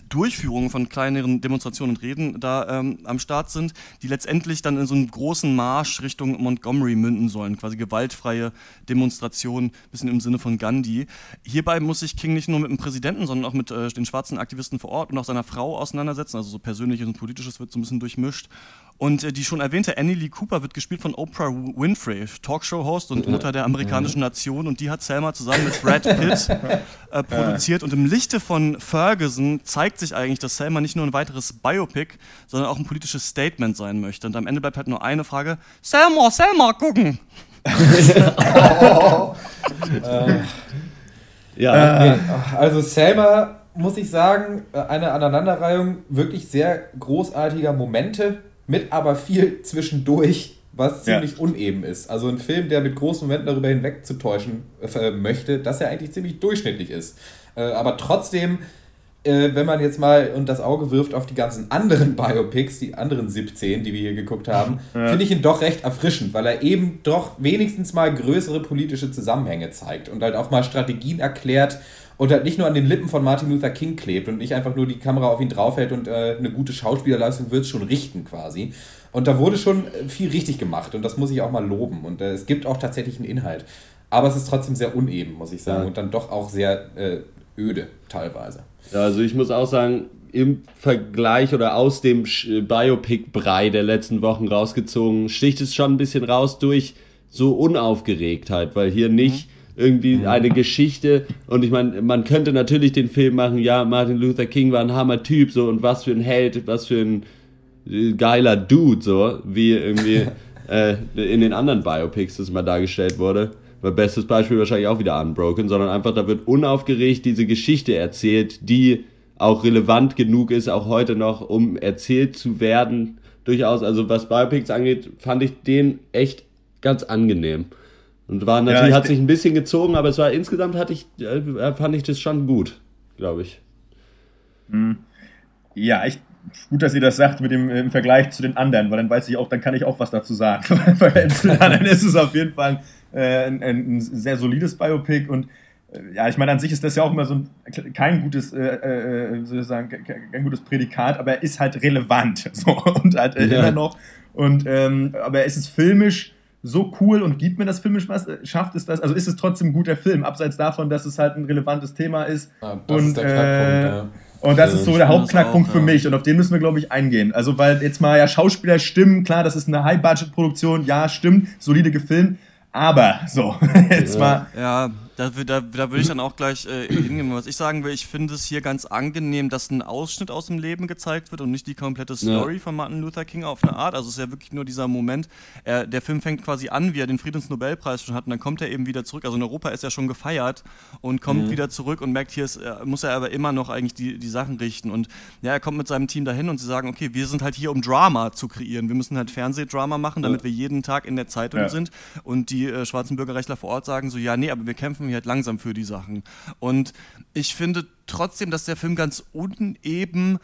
Durchführung von kleineren Demonstrationen und Reden da ähm, am Start sind, die letztendlich dann in so einen großen Marsch Richtung Montgomery münden sollen, quasi gewaltfreie Demonstrationen, bisschen im Sinne von Gandhi. Hierbei muss sich King nicht nur mit dem Präsidenten, sondern auch mit äh, den schwarzen Aktivisten vor Ort und auch seiner Frau auseinandersetzen, also so persönliches und politisches wird so ein bisschen durchmischt. Und äh, die schon erwähnte Annie Lee Cooper wird gespielt von Oprah Winfrey, Talkshow-Host und Mutter der amerikanischen Nation. Und die hat Selma zusammen mit Brad Pitt äh, produziert. Und im Lichte von Ferguson zeigt sich eigentlich, dass Selma nicht nur ein weiteres Biopic, sondern auch ein politisches Statement sein möchte. Und am Ende bleibt halt nur eine Frage: Selma, Selma, gucken! oh. äh, ja. Äh, also Selma, muss ich sagen, eine Aneinanderreihung wirklich sehr großartiger Momente mit aber viel zwischendurch, was ziemlich ja. uneben ist. Also ein Film, der mit großen Momenten darüber hinweg zu täuschen äh, möchte, dass er eigentlich ziemlich durchschnittlich ist. Äh, aber trotzdem, äh, wenn man jetzt mal und das Auge wirft auf die ganzen anderen Biopics, die anderen 17, die wir hier geguckt haben, ja. finde ich ihn doch recht erfrischend, weil er eben doch wenigstens mal größere politische Zusammenhänge zeigt und halt auch mal Strategien erklärt und halt nicht nur an den Lippen von Martin Luther King klebt und nicht einfach nur die Kamera auf ihn draufhält und äh, eine gute Schauspielerleistung wird es schon richten quasi. Und da wurde schon viel richtig gemacht und das muss ich auch mal loben. Und äh, es gibt auch tatsächlich einen Inhalt. Aber es ist trotzdem sehr uneben, muss ich sagen. Ja. Und dann doch auch sehr äh, öde teilweise. Ja, also ich muss auch sagen, im Vergleich oder aus dem Biopic-Brei der letzten Wochen rausgezogen, sticht es schon ein bisschen raus durch so Unaufgeregtheit, weil hier nicht mhm. Irgendwie eine Geschichte und ich meine, man könnte natürlich den Film machen, ja, Martin Luther King war ein Hammer-Typ, so und was für ein Held, was für ein äh, geiler Dude, so wie irgendwie äh, in den anderen Biopics das mal dargestellt wurde. Mein bestes Beispiel wahrscheinlich auch wieder Unbroken, sondern einfach da wird unaufgeregt diese Geschichte erzählt, die auch relevant genug ist, auch heute noch, um erzählt zu werden. Durchaus, also was Biopics angeht, fand ich den echt ganz angenehm. Und war natürlich, ja, hat sich ein bisschen gezogen, aber es war insgesamt hatte ich, äh, fand ich das schon gut, glaube ich. Hm. Ja, ich, gut, dass ihr das sagt mit dem im Vergleich zu den anderen, weil dann weiß ich auch, dann kann ich auch was dazu sagen. Bei anderen ist es auf jeden Fall äh, ein, ein, sehr solides Biopic und äh, ja, ich meine, an sich ist das ja auch immer so ein, kein gutes, äh, äh, sozusagen, kein gutes Prädikat, aber er ist halt relevant so, und halt äh, ja. immer noch. Und ähm, aber es ist filmisch so cool und gibt mir das filmisch was, äh, schafft es das, also ist es trotzdem ein guter Film, abseits davon, dass es halt ein relevantes Thema ist. Ja, das und, ist der Knackpunkt, ja. Und das ist so der Hauptknackpunkt auch, für mich und auf den müssen wir, glaube ich, eingehen. Also, weil jetzt mal ja Schauspieler stimmen, klar, das ist eine High-Budget-Produktion, ja, stimmt, solide gefilmt, aber so, jetzt ja. mal. Ja, da, da, da würde ich dann auch gleich äh, hingehen. Was ich sagen will, ich finde es hier ganz angenehm, dass ein Ausschnitt aus dem Leben gezeigt wird und nicht die komplette Story ja. von Martin Luther King auf eine Art. Also es ist ja wirklich nur dieser Moment. Er, der Film fängt quasi an, wie er den Friedensnobelpreis schon hat und dann kommt er eben wieder zurück. Also in Europa ist er schon gefeiert und kommt mhm. wieder zurück und merkt, hier ist, muss er aber immer noch eigentlich die, die Sachen richten. Und ja, er kommt mit seinem Team dahin und sie sagen, okay, wir sind halt hier, um Drama zu kreieren. Wir müssen halt Fernsehdrama machen, damit ja. wir jeden Tag in der Zeitung sind. Und die äh, schwarzen Bürgerrechtler vor Ort sagen so, ja, nee, aber wir kämpfen hier halt langsam für die Sachen. Und ich finde trotzdem, dass der Film ganz uneben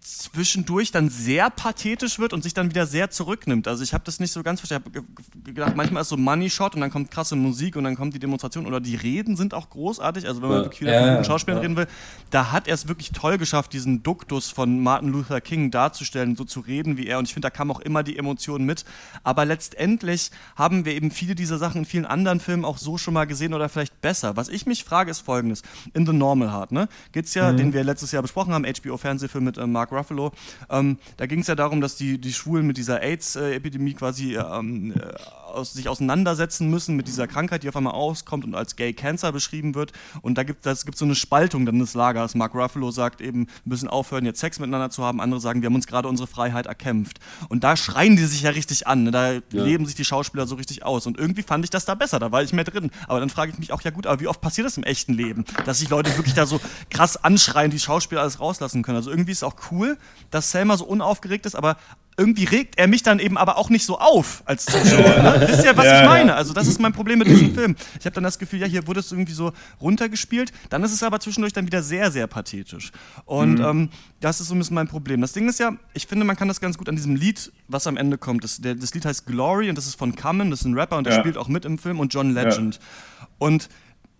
zwischendurch dann sehr pathetisch wird und sich dann wieder sehr zurücknimmt. Also ich habe das nicht so ganz verstanden. Ich habe gedacht, manchmal ist so Money Shot und dann kommt krasse Musik und dann kommt die Demonstration oder die Reden sind auch großartig. Also wenn man ja. wirklich wieder von guten Schauspielern ja. reden will, da hat er es wirklich toll geschafft, diesen Duktus von Martin Luther King darzustellen, so zu reden wie er. Und ich finde, da kam auch immer die Emotionen mit. Aber letztendlich haben wir eben viele dieser Sachen in vielen anderen Filmen auch so schon mal gesehen oder vielleicht besser. Was ich mich frage, ist folgendes. In The Normal Heart, ne, geht's ja, mhm. den wir letztes Jahr besprochen haben, HBO-Fernsehfilm mit äh, Mark Ruffalo. Ähm, da ging es ja darum, dass die, die Schwulen mit dieser AIDS-Epidemie quasi ähm, äh, aus, sich auseinandersetzen müssen mit dieser Krankheit, die auf einmal auskommt und als Gay Cancer beschrieben wird. Und da gibt es so eine Spaltung dann des Lagers. Mark Ruffalo sagt eben, wir müssen aufhören, jetzt Sex miteinander zu haben. Andere sagen, wir haben uns gerade unsere Freiheit erkämpft. Und da schreien die sich ja richtig an. Ne? Da ja. leben sich die Schauspieler so richtig aus. Und irgendwie fand ich das da besser, da war ich mehr drin. Aber dann frage ich mich auch, ja gut, aber wie oft passiert das im echten Leben? Dass sich Leute wirklich da so krass anschreien, die Schauspieler alles rauslassen können. Also irgendwie ist es auch cool, dass Selma so unaufgeregt ist, aber irgendwie regt er mich dann eben aber auch nicht so auf als Zuschauer. Ne? Wisst ihr, was ja, ich meine? Also das ist mein Problem mit diesem Film. Ich habe dann das Gefühl, ja, hier wurde es irgendwie so runtergespielt. Dann ist es aber zwischendurch dann wieder sehr, sehr pathetisch. Und mhm. ähm, das ist so ein bisschen mein Problem. Das Ding ist ja, ich finde, man kann das ganz gut an diesem Lied, was am Ende kommt. Das, der, das Lied heißt Glory und das ist von Common, das ist ein Rapper und der ja. spielt auch mit im Film und John Legend. Ja. Und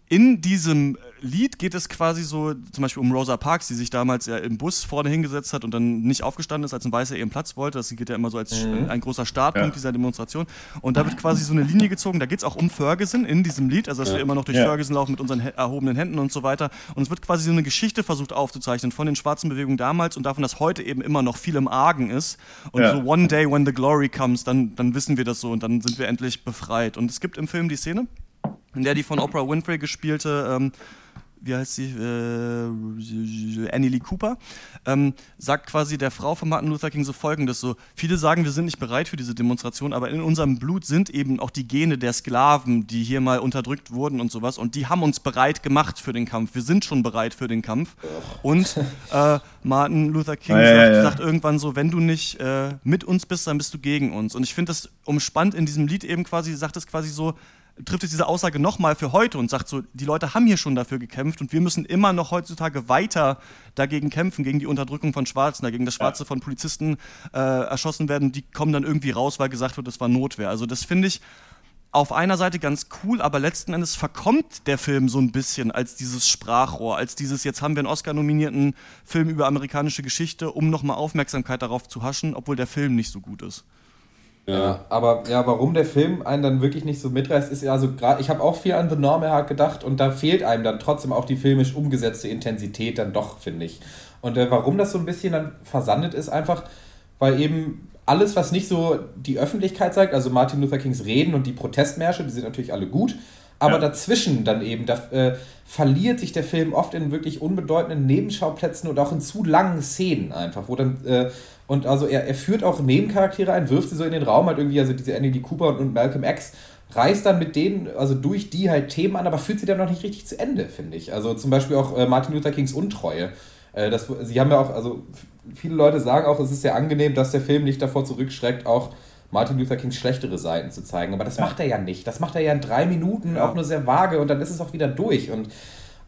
in diesem Lied geht es quasi so, zum Beispiel um Rosa Parks, die sich damals ja im Bus vorne hingesetzt hat und dann nicht aufgestanden ist, als ein Weißer ihren Platz wollte. Das geht ja immer so als mhm. ein großer Startpunkt ja. dieser Demonstration. Und da wird quasi so eine Linie gezogen. Da geht es auch um Ferguson in diesem Lied, also dass ja. wir immer noch durch ja. Ferguson laufen mit unseren erhobenen Händen und so weiter. Und es wird quasi so eine Geschichte versucht aufzuzeichnen von den schwarzen Bewegungen damals und davon, dass heute eben immer noch viel im Argen ist. Und so one day when the glory comes, dann, dann wissen wir das so und dann sind wir endlich befreit. Und es gibt im Film die Szene, in der die von Oprah Winfrey gespielte, ähm, wie heißt sie, äh, Annie Lee Cooper, ähm, sagt quasi der Frau von Martin Luther King so folgendes: so, viele sagen, wir sind nicht bereit für diese Demonstration, aber in unserem Blut sind eben auch die Gene der Sklaven, die hier mal unterdrückt wurden und sowas, und die haben uns bereit gemacht für den Kampf. Wir sind schon bereit für den Kampf. Und äh, Martin Luther King ja, sagt, ja, ja. sagt, irgendwann so, wenn du nicht äh, mit uns bist, dann bist du gegen uns. Und ich finde das umspannt in diesem Lied eben quasi, sagt es quasi so, trifft es diese Aussage nochmal für heute und sagt so, die Leute haben hier schon dafür gekämpft und wir müssen immer noch heutzutage weiter dagegen kämpfen, gegen die Unterdrückung von Schwarzen, dagegen dass Schwarze ja. von Polizisten äh, erschossen werden, die kommen dann irgendwie raus, weil gesagt wird, das war Notwehr. Also das finde ich auf einer Seite ganz cool, aber letzten Endes verkommt der Film so ein bisschen als dieses Sprachrohr, als dieses, jetzt haben wir einen Oscar-nominierten Film über amerikanische Geschichte, um nochmal Aufmerksamkeit darauf zu haschen, obwohl der Film nicht so gut ist. Ja, aber ja, warum der Film einen dann wirklich nicht so mitreißt, ist ja also gerade, ich habe auch viel an The Normal gedacht und da fehlt einem dann trotzdem auch die filmisch umgesetzte Intensität dann doch, finde ich. Und äh, warum das so ein bisschen dann versandet ist, einfach, weil eben alles, was nicht so die Öffentlichkeit zeigt, also Martin Luther Kings Reden und die Protestmärsche, die sind natürlich alle gut, aber ja. dazwischen dann eben, da äh, verliert sich der Film oft in wirklich unbedeutenden Nebenschauplätzen und auch in zu langen Szenen einfach, wo dann, äh, und also er, er führt auch Nebencharaktere ein, wirft sie so in den Raum, halt irgendwie, also diese Andy Cooper und, und Malcolm X, reißt dann mit denen, also durch die halt Themen an, aber führt sie dann noch nicht richtig zu Ende, finde ich. Also zum Beispiel auch äh, Martin Luther Kings Untreue. Äh, das, sie haben ja auch, also viele Leute sagen auch, es ist sehr angenehm, dass der Film nicht davor zurückschreckt, auch Martin Luther Kings schlechtere Seiten zu zeigen. Aber das ja. macht er ja nicht. Das macht er ja in drei Minuten, ja. auch nur sehr vage und dann ist es auch wieder durch. Und,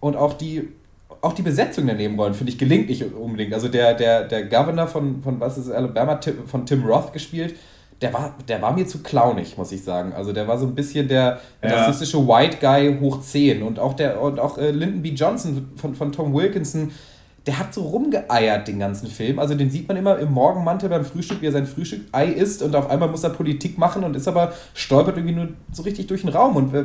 und auch die, auch die Besetzung der Nebenrollen, finde ich, gelingt nicht unbedingt. Also der, der, der Governor von, von was ist Alabama, von Tim Roth gespielt, der war, der war mir zu clownig, muss ich sagen. Also der war so ein bisschen der ja. rassistische White Guy hoch 10. Und auch der, und auch äh, Lyndon B. Johnson von, von Tom Wilkinson, der hat so rumgeeiert den ganzen Film. Also den sieht man immer im Morgenmantel beim Frühstück, wie er sein Frühstück Ei isst und auf einmal muss er Politik machen und ist aber stolpert irgendwie nur so richtig durch den Raum. Und äh,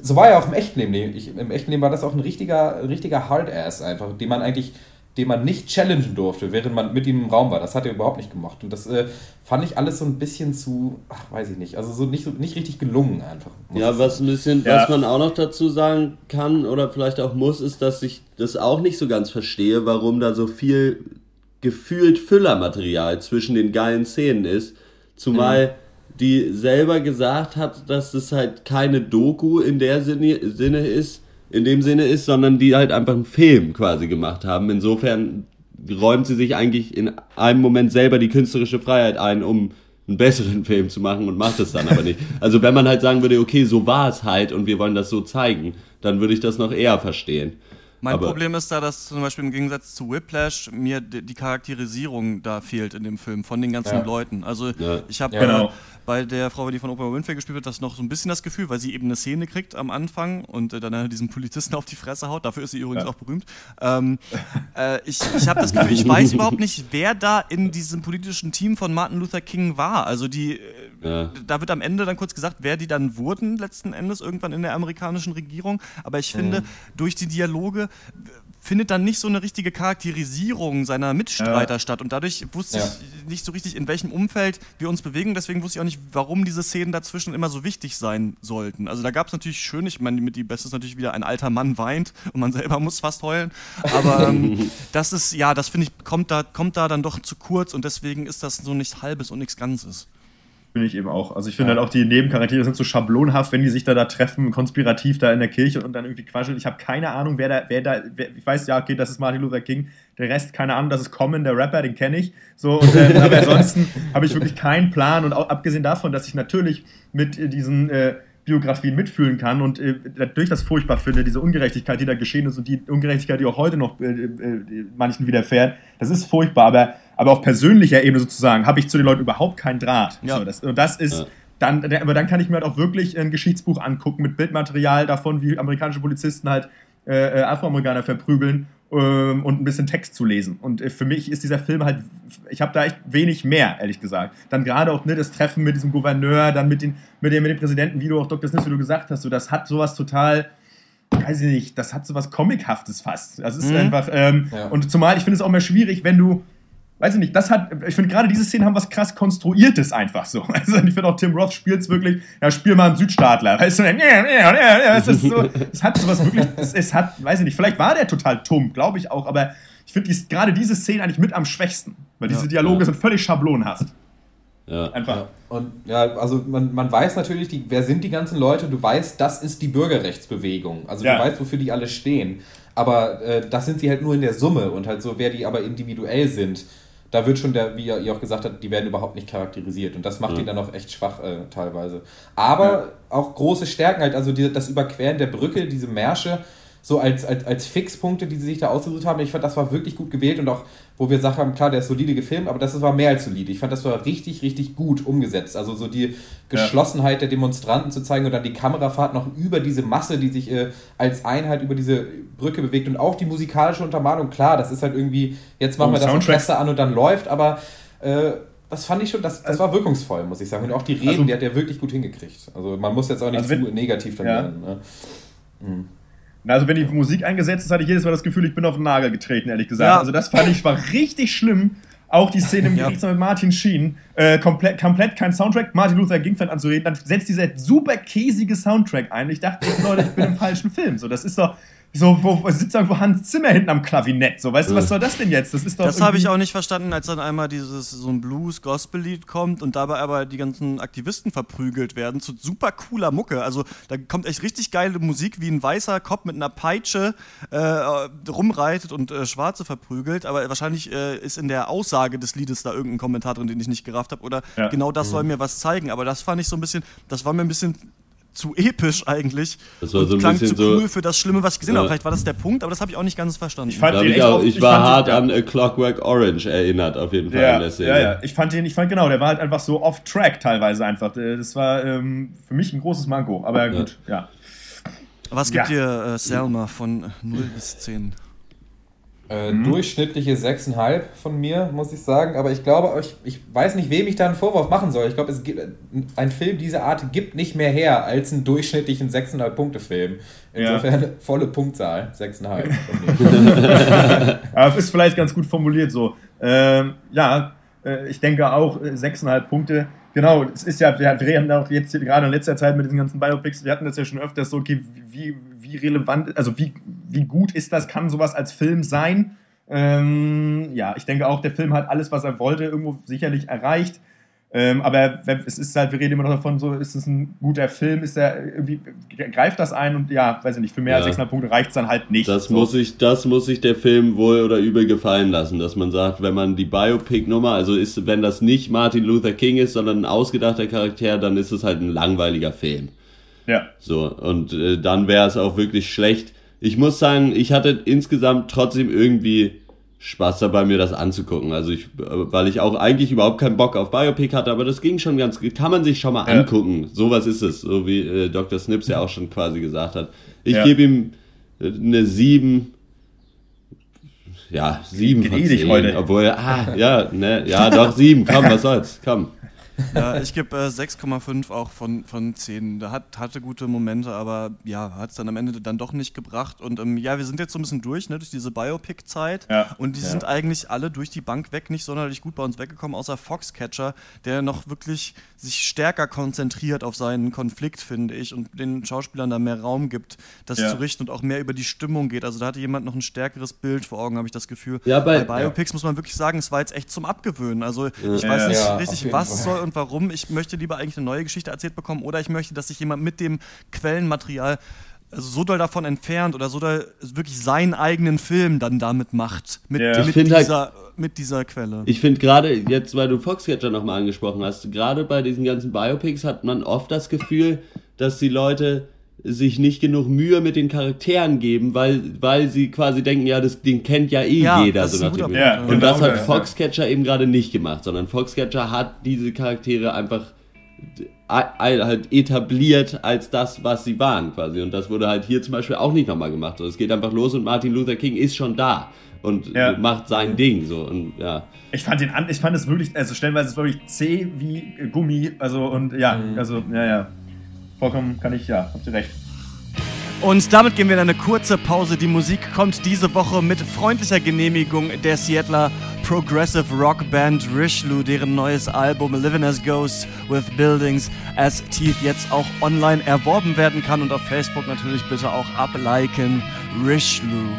so war er auch im echten Leben. Ich, Im echten Leben war das auch ein richtiger, ein richtiger Hardass einfach, den man eigentlich den man nicht challengen durfte, während man mit ihm im Raum war. Das hat er überhaupt nicht gemacht. Und das äh, fand ich alles so ein bisschen zu, ach, weiß ich nicht, also so nicht, nicht richtig gelungen einfach. Ja, was ein bisschen, ja. was man auch noch dazu sagen kann oder vielleicht auch muss, ist, dass ich das auch nicht so ganz verstehe, warum da so viel gefühlt Füllermaterial zwischen den geilen Szenen ist. Zumal mhm. Die selber gesagt hat, dass es halt keine Doku in der Sinne, Sinne ist, in dem Sinne ist, sondern die halt einfach einen Film quasi gemacht haben. Insofern räumt sie sich eigentlich in einem Moment selber die künstlerische Freiheit ein, um einen besseren Film zu machen und macht es dann aber nicht. Also wenn man halt sagen würde, okay, so war es halt und wir wollen das so zeigen, dann würde ich das noch eher verstehen. Mein aber Problem ist da, dass zum Beispiel im Gegensatz zu Whiplash mir die Charakterisierung da fehlt in dem Film von den ganzen ja. Leuten. Also ja. ich habe ja, genau. bei der Frau, die von Oprah Winfrey gespielt wird, das noch so ein bisschen das Gefühl, weil sie eben eine Szene kriegt am Anfang und äh, dann diesen Polizisten auf die Fresse haut. Dafür ist sie übrigens ja. auch berühmt. Ähm, äh, ich ich habe das Gefühl, ich weiß überhaupt nicht, wer da in diesem politischen Team von Martin Luther King war. Also die, äh, ja. da wird am Ende dann kurz gesagt, wer die dann wurden letzten Endes irgendwann in der amerikanischen Regierung. Aber ich finde, durch die Dialoge findet dann nicht so eine richtige Charakterisierung seiner Mitstreiter ja. statt. Und dadurch wusste ja. ich nicht so richtig, in welchem Umfeld wir uns bewegen. Deswegen wusste ich auch nicht, warum diese Szenen dazwischen immer so wichtig sein sollten. Also da gab es natürlich schön, ich meine, mit die Beste ist natürlich wieder ein alter Mann weint und man selber muss fast heulen. Aber ähm, das ist, ja, das finde ich, kommt da, kommt da dann doch zu kurz und deswegen ist das so nichts Halbes und nichts Ganzes. Finde ich eben auch. Also ich finde ja. halt auch die Nebencharaktere sind so schablonhaft, wenn die sich da da treffen, konspirativ da in der Kirche und dann irgendwie quasseln. Ich habe keine Ahnung, wer da, wer da, wer, ich weiß ja, okay, das ist Martin Luther King. Der Rest, keine Ahnung, das ist Common, der Rapper, den kenne ich. So, und, äh, aber ansonsten habe ich wirklich keinen Plan und auch abgesehen davon, dass ich natürlich mit äh, diesen äh, Biografien mitfühlen kann und äh, durch das furchtbar finde, diese Ungerechtigkeit, die da geschehen ist und die Ungerechtigkeit, die auch heute noch äh, äh, manchen widerfährt, das ist furchtbar, aber aber auf persönlicher Ebene sozusagen habe ich zu den Leuten überhaupt keinen Draht. Ja. So, das, und das ist. Ja. Dann, aber dann kann ich mir halt auch wirklich ein Geschichtsbuch angucken mit Bildmaterial davon, wie amerikanische Polizisten halt äh, äh Afroamerikaner verprügeln ähm, und ein bisschen Text zu lesen. Und äh, für mich ist dieser Film halt, ich habe da echt wenig mehr, ehrlich gesagt. Dann gerade auch ne, das Treffen mit diesem Gouverneur, dann mit, den, mit, dem, mit dem Präsidenten, wie du auch Dr. Smith, wie du gesagt hast, so, das hat sowas total weiß ich nicht, das hat sowas Comichaftes fast. Das ist mhm. einfach, ähm, ja. und zumal ich finde es auch mehr schwierig, wenn du weiß ich nicht, das hat, ich finde gerade diese Szenen haben was krass Konstruiertes einfach so. Also ich finde auch Tim Roth spielt es wirklich, ja, spiel mal einen Südstaatler, weißt du, ja, ja, ja, es ist so, es hat sowas wirklich, es, es hat, weiß ich nicht, vielleicht war der total tumm, glaube ich auch, aber ich finde gerade diese Szene eigentlich mit am schwächsten, weil diese Dialoge ja. sind völlig schablonhaft. Ja. Einfach. Ja. Und ja, also man, man weiß natürlich, die, wer sind die ganzen Leute, du weißt, das ist die Bürgerrechtsbewegung. Also ja. du weißt, wofür die alle stehen. Aber äh, das sind sie halt nur in der Summe und halt so, wer die aber individuell sind da wird schon der, wie ihr auch gesagt habt, die werden überhaupt nicht charakterisiert. Und das macht ja. ihn dann auch echt schwach äh, teilweise. Aber ja. auch große Stärken halt, also die, das Überqueren der Brücke, diese Märsche, so als, als, als Fixpunkte, die sie sich da ausgesucht haben. Ich fand, das war wirklich gut gewählt und auch wo wir gesagt haben, klar, der ist solide gefilmt, aber das war mehr als solide. Ich fand, das war richtig, richtig gut umgesetzt. Also so die Geschlossenheit der Demonstranten zu zeigen und dann die Kamerafahrt noch über diese Masse, die sich äh, als Einheit über diese Brücke bewegt und auch die musikalische Untermalung. Klar, das ist halt irgendwie, jetzt machen Und wir das. Orchester an und dann läuft, aber äh, das fand ich schon, das, das war wirkungsvoll, muss ich sagen. Und auch die Reden, Also- die hat er wirklich gut hingekriegt. Also man muss jetzt auch nicht Also zu negativ dann Ja. werden. Ne? Mhm. Also wenn die Musik eingesetzt ist, hatte ich jedes Mal das Gefühl, ich bin auf den Nagel getreten, ehrlich gesagt. Ja. Also das fand ich war richtig schlimm. Auch die Szene im Gerichtssaal mit Martin Sheen. Äh, komplett, komplett kein Soundtrack. Martin Luther King fängt an zu reden. Dann setzt dieser super käsige Soundtrack ein. Ich dachte, Leute, ich bin im falschen Film. So, das ist doch so, wo, wo sitzt irgendwo Hans Zimmer hinten am Klavinett. So, weißt du, was soll das denn jetzt? Das ist doch Das habe ich auch nicht verstanden, als dann einmal dieses so ein Blues-Gospel-Lied kommt und dabei aber die ganzen Aktivisten verprügelt werden zu super cooler Mucke. Also da kommt echt richtig geile Musik, wie ein weißer Kopf mit einer Peitsche äh, rumreitet und äh, Schwarze verprügelt. Aber wahrscheinlich äh, ist in der Aussage des Liedes da irgendein Kommentar drin, den ich nicht gerafft habe. Oder Ja. genau das soll Mhm. mir was zeigen. Aber das fand ich so ein bisschen, das war mir ein bisschen zu episch eigentlich. Das war so ein klang bisschen zu so- cool für das Schlimme, was ich gesehen Ja. habe. Vielleicht war das der Punkt, aber das habe ich auch nicht ganz verstanden. Ich fand den ich auch. auch- Ich ich war fand hart den- an A Clockwork Orange erinnert, auf jeden Fall in Ja, der Szene. ja, ja. Ich fand den, ich fand genau, der war halt einfach so off-track teilweise einfach. Äh, Das war ähm, für mich ein großes Manko. Aber gut, ja. Was gibt Ja. dir äh, Selma von 0 bis 10? Äh, Mhm. Durchschnittliche 6,5 von mir, muss ich sagen. Aber ich glaube, ich, ich weiß nicht, wem ich da einen Vorwurf machen soll. Ich glaube, es gibt ein Film dieser Art gibt nicht mehr her als einen durchschnittlichen 6,5-Punkte-Film. Insofern volle Punktzahl, 6,5 von mir. Aber ist vielleicht ganz gut formuliert so. Ähm, ja, äh, ich denke auch äh, 6,5 Punkte. Genau, es ist ja, wir haben auch jetzt gerade in letzter Zeit mit diesen ganzen Biopics, wir hatten das ja schon öfters so, okay, wie, wie relevant, also wie, wie gut ist das, kann sowas als Film sein? Ähm, ja, ich denke auch, der Film hat alles, was er wollte, irgendwo sicherlich erreicht. Ähm, aber es ist halt, wir reden immer noch davon, so ist es ein guter Film, ist er irgendwie, greift das ein und ja, weiß ich nicht, für mehr als Ja. 600 Punkte reicht es dann halt nicht. Das so. muss sich, das muss sich der Film wohl oder übel gefallen lassen, dass man sagt, wenn man die Biopic-Nummer, also ist, wenn das nicht Martin Luther King ist, sondern ein ausgedachter Charakter, dann ist es halt ein langweiliger Film. Ja. So, und äh, dann wäre es auch wirklich schlecht. Ich muss sagen, ich hatte insgesamt trotzdem irgendwie Spaß dabei, mir das anzugucken. Also ich, weil ich auch eigentlich überhaupt keinen Bock auf Biopic hatte, aber das ging schon ganz, kann man sich schon mal Ja. angucken. Sowas ist es, so wie äh, Dr. Snips ja auch schon quasi gesagt hat. Ich Ja. gebe ihm äh, eine 7. Ja, 7 von Gnädig 10. heute. Obwohl, ah, ja, ne, ja, doch, 7, komm, was soll's, komm. Ja, ich gebe äh, 6,5 auch von, von 10. Da hat, hatte gute Momente, aber ja, hat es dann am Ende dann doch nicht gebracht. Und ähm, ja, wir sind jetzt so ein bisschen durch, ne, durch diese Biopic-Zeit. Ja. Und die Ja. sind eigentlich alle durch die Bank weg nicht sonderlich gut bei uns weggekommen, außer Foxcatcher, der noch wirklich sich stärker konzentriert auf seinen Konflikt, finde ich, und den Schauspielern da mehr Raum gibt, das Ja. zu richten und auch mehr über die Stimmung geht. Also da hatte jemand noch ein stärkeres Bild vor Augen, habe ich das Gefühl. Ja, bei- Biopics muss man wirklich sagen, es war jetzt echt zum Abgewöhnen. Also ich Ja. weiß nicht richtig, was Fall. soll und warum. Ich möchte lieber eigentlich eine neue Geschichte erzählt bekommen oder ich möchte, dass sich jemand mit dem Quellenmaterial also so doll davon entfernt oder so doll wirklich seinen eigenen Film dann damit macht. Mit, Ja. Ich mit, halt- dieser, mit dieser Quelle. Ich finde gerade, jetzt weil du Foxcatcher nochmal angesprochen hast, gerade bei diesen ganzen Biopics hat man oft das Gefühl, dass die Leute sich nicht genug Mühe mit den Charakteren geben, weil, weil sie quasi denken, ja, das, den kennt ja eh Ja, jeder. So nach dem. Ja, Und genau das hat das, ja. Foxcatcher eben gerade nicht gemacht, sondern Foxcatcher hat diese Charaktere einfach halt etabliert als das, was sie waren quasi. Und das wurde halt hier zum Beispiel auch nicht nochmal gemacht. So, es geht einfach los und Martin Luther King ist schon da und Ja. macht sein Ding so und ja. Ich fand den an, ich fand es wirklich, also stellenweise ist es wirklich zäh wie Gummi, also und ja, also ja, ja. Vollkommen kann ich, ja, habt ihr recht. Und damit gehen wir in eine kurze Pause. Die Musik kommt diese Woche mit freundlicher Genehmigung der Seattler Progressive Rock Band Rishlu, deren neues Album Living as Ghosts with Buildings as Teeth jetzt auch online erworben werden kann und auf Facebook natürlich bitte auch abliken. Rishlu.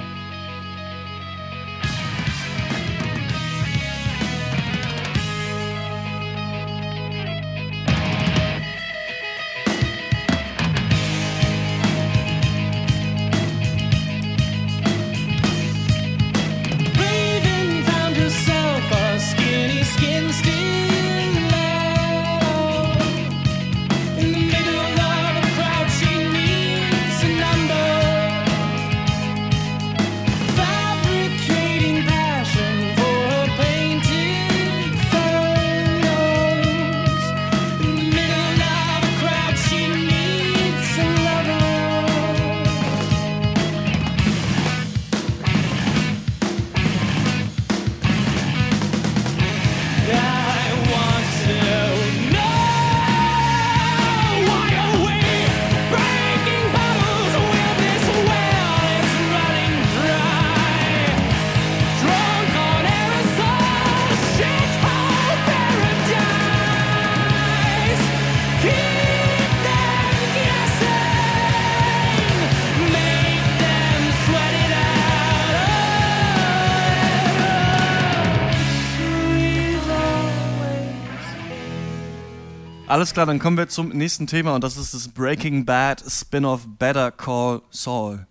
Alles klar, dann kommen wir zum nächsten Thema und das ist das Breaking Bad Spin-off Better Call Saul.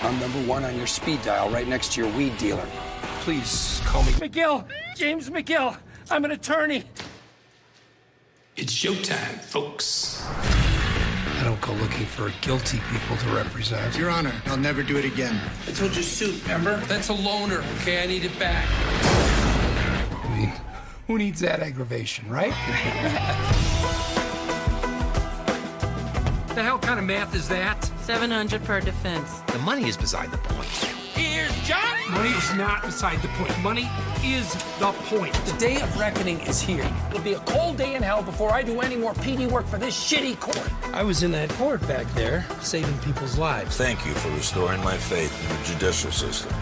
I'm number one on your speed dial right next to your weed dealer. Please call me. McGill! James McGill! I'm an attorney. It's showtime, folks. I don't go looking for guilty people to represent. Your Honor, I'll never do it again. I told you suit, remember? That's a loaner, okay? I need it back. I mean, who needs that aggravation, right? the hell kind of math is that? 700 per defense. The money is beside the point. Here's Johnny! Money is not beside the point. Money is the point. The day of reckoning is here. It'll be a cold day in hell before I do any more PD work for this shitty court. I was in that court back there, saving people's lives. Thank you for restoring my faith in the judicial system.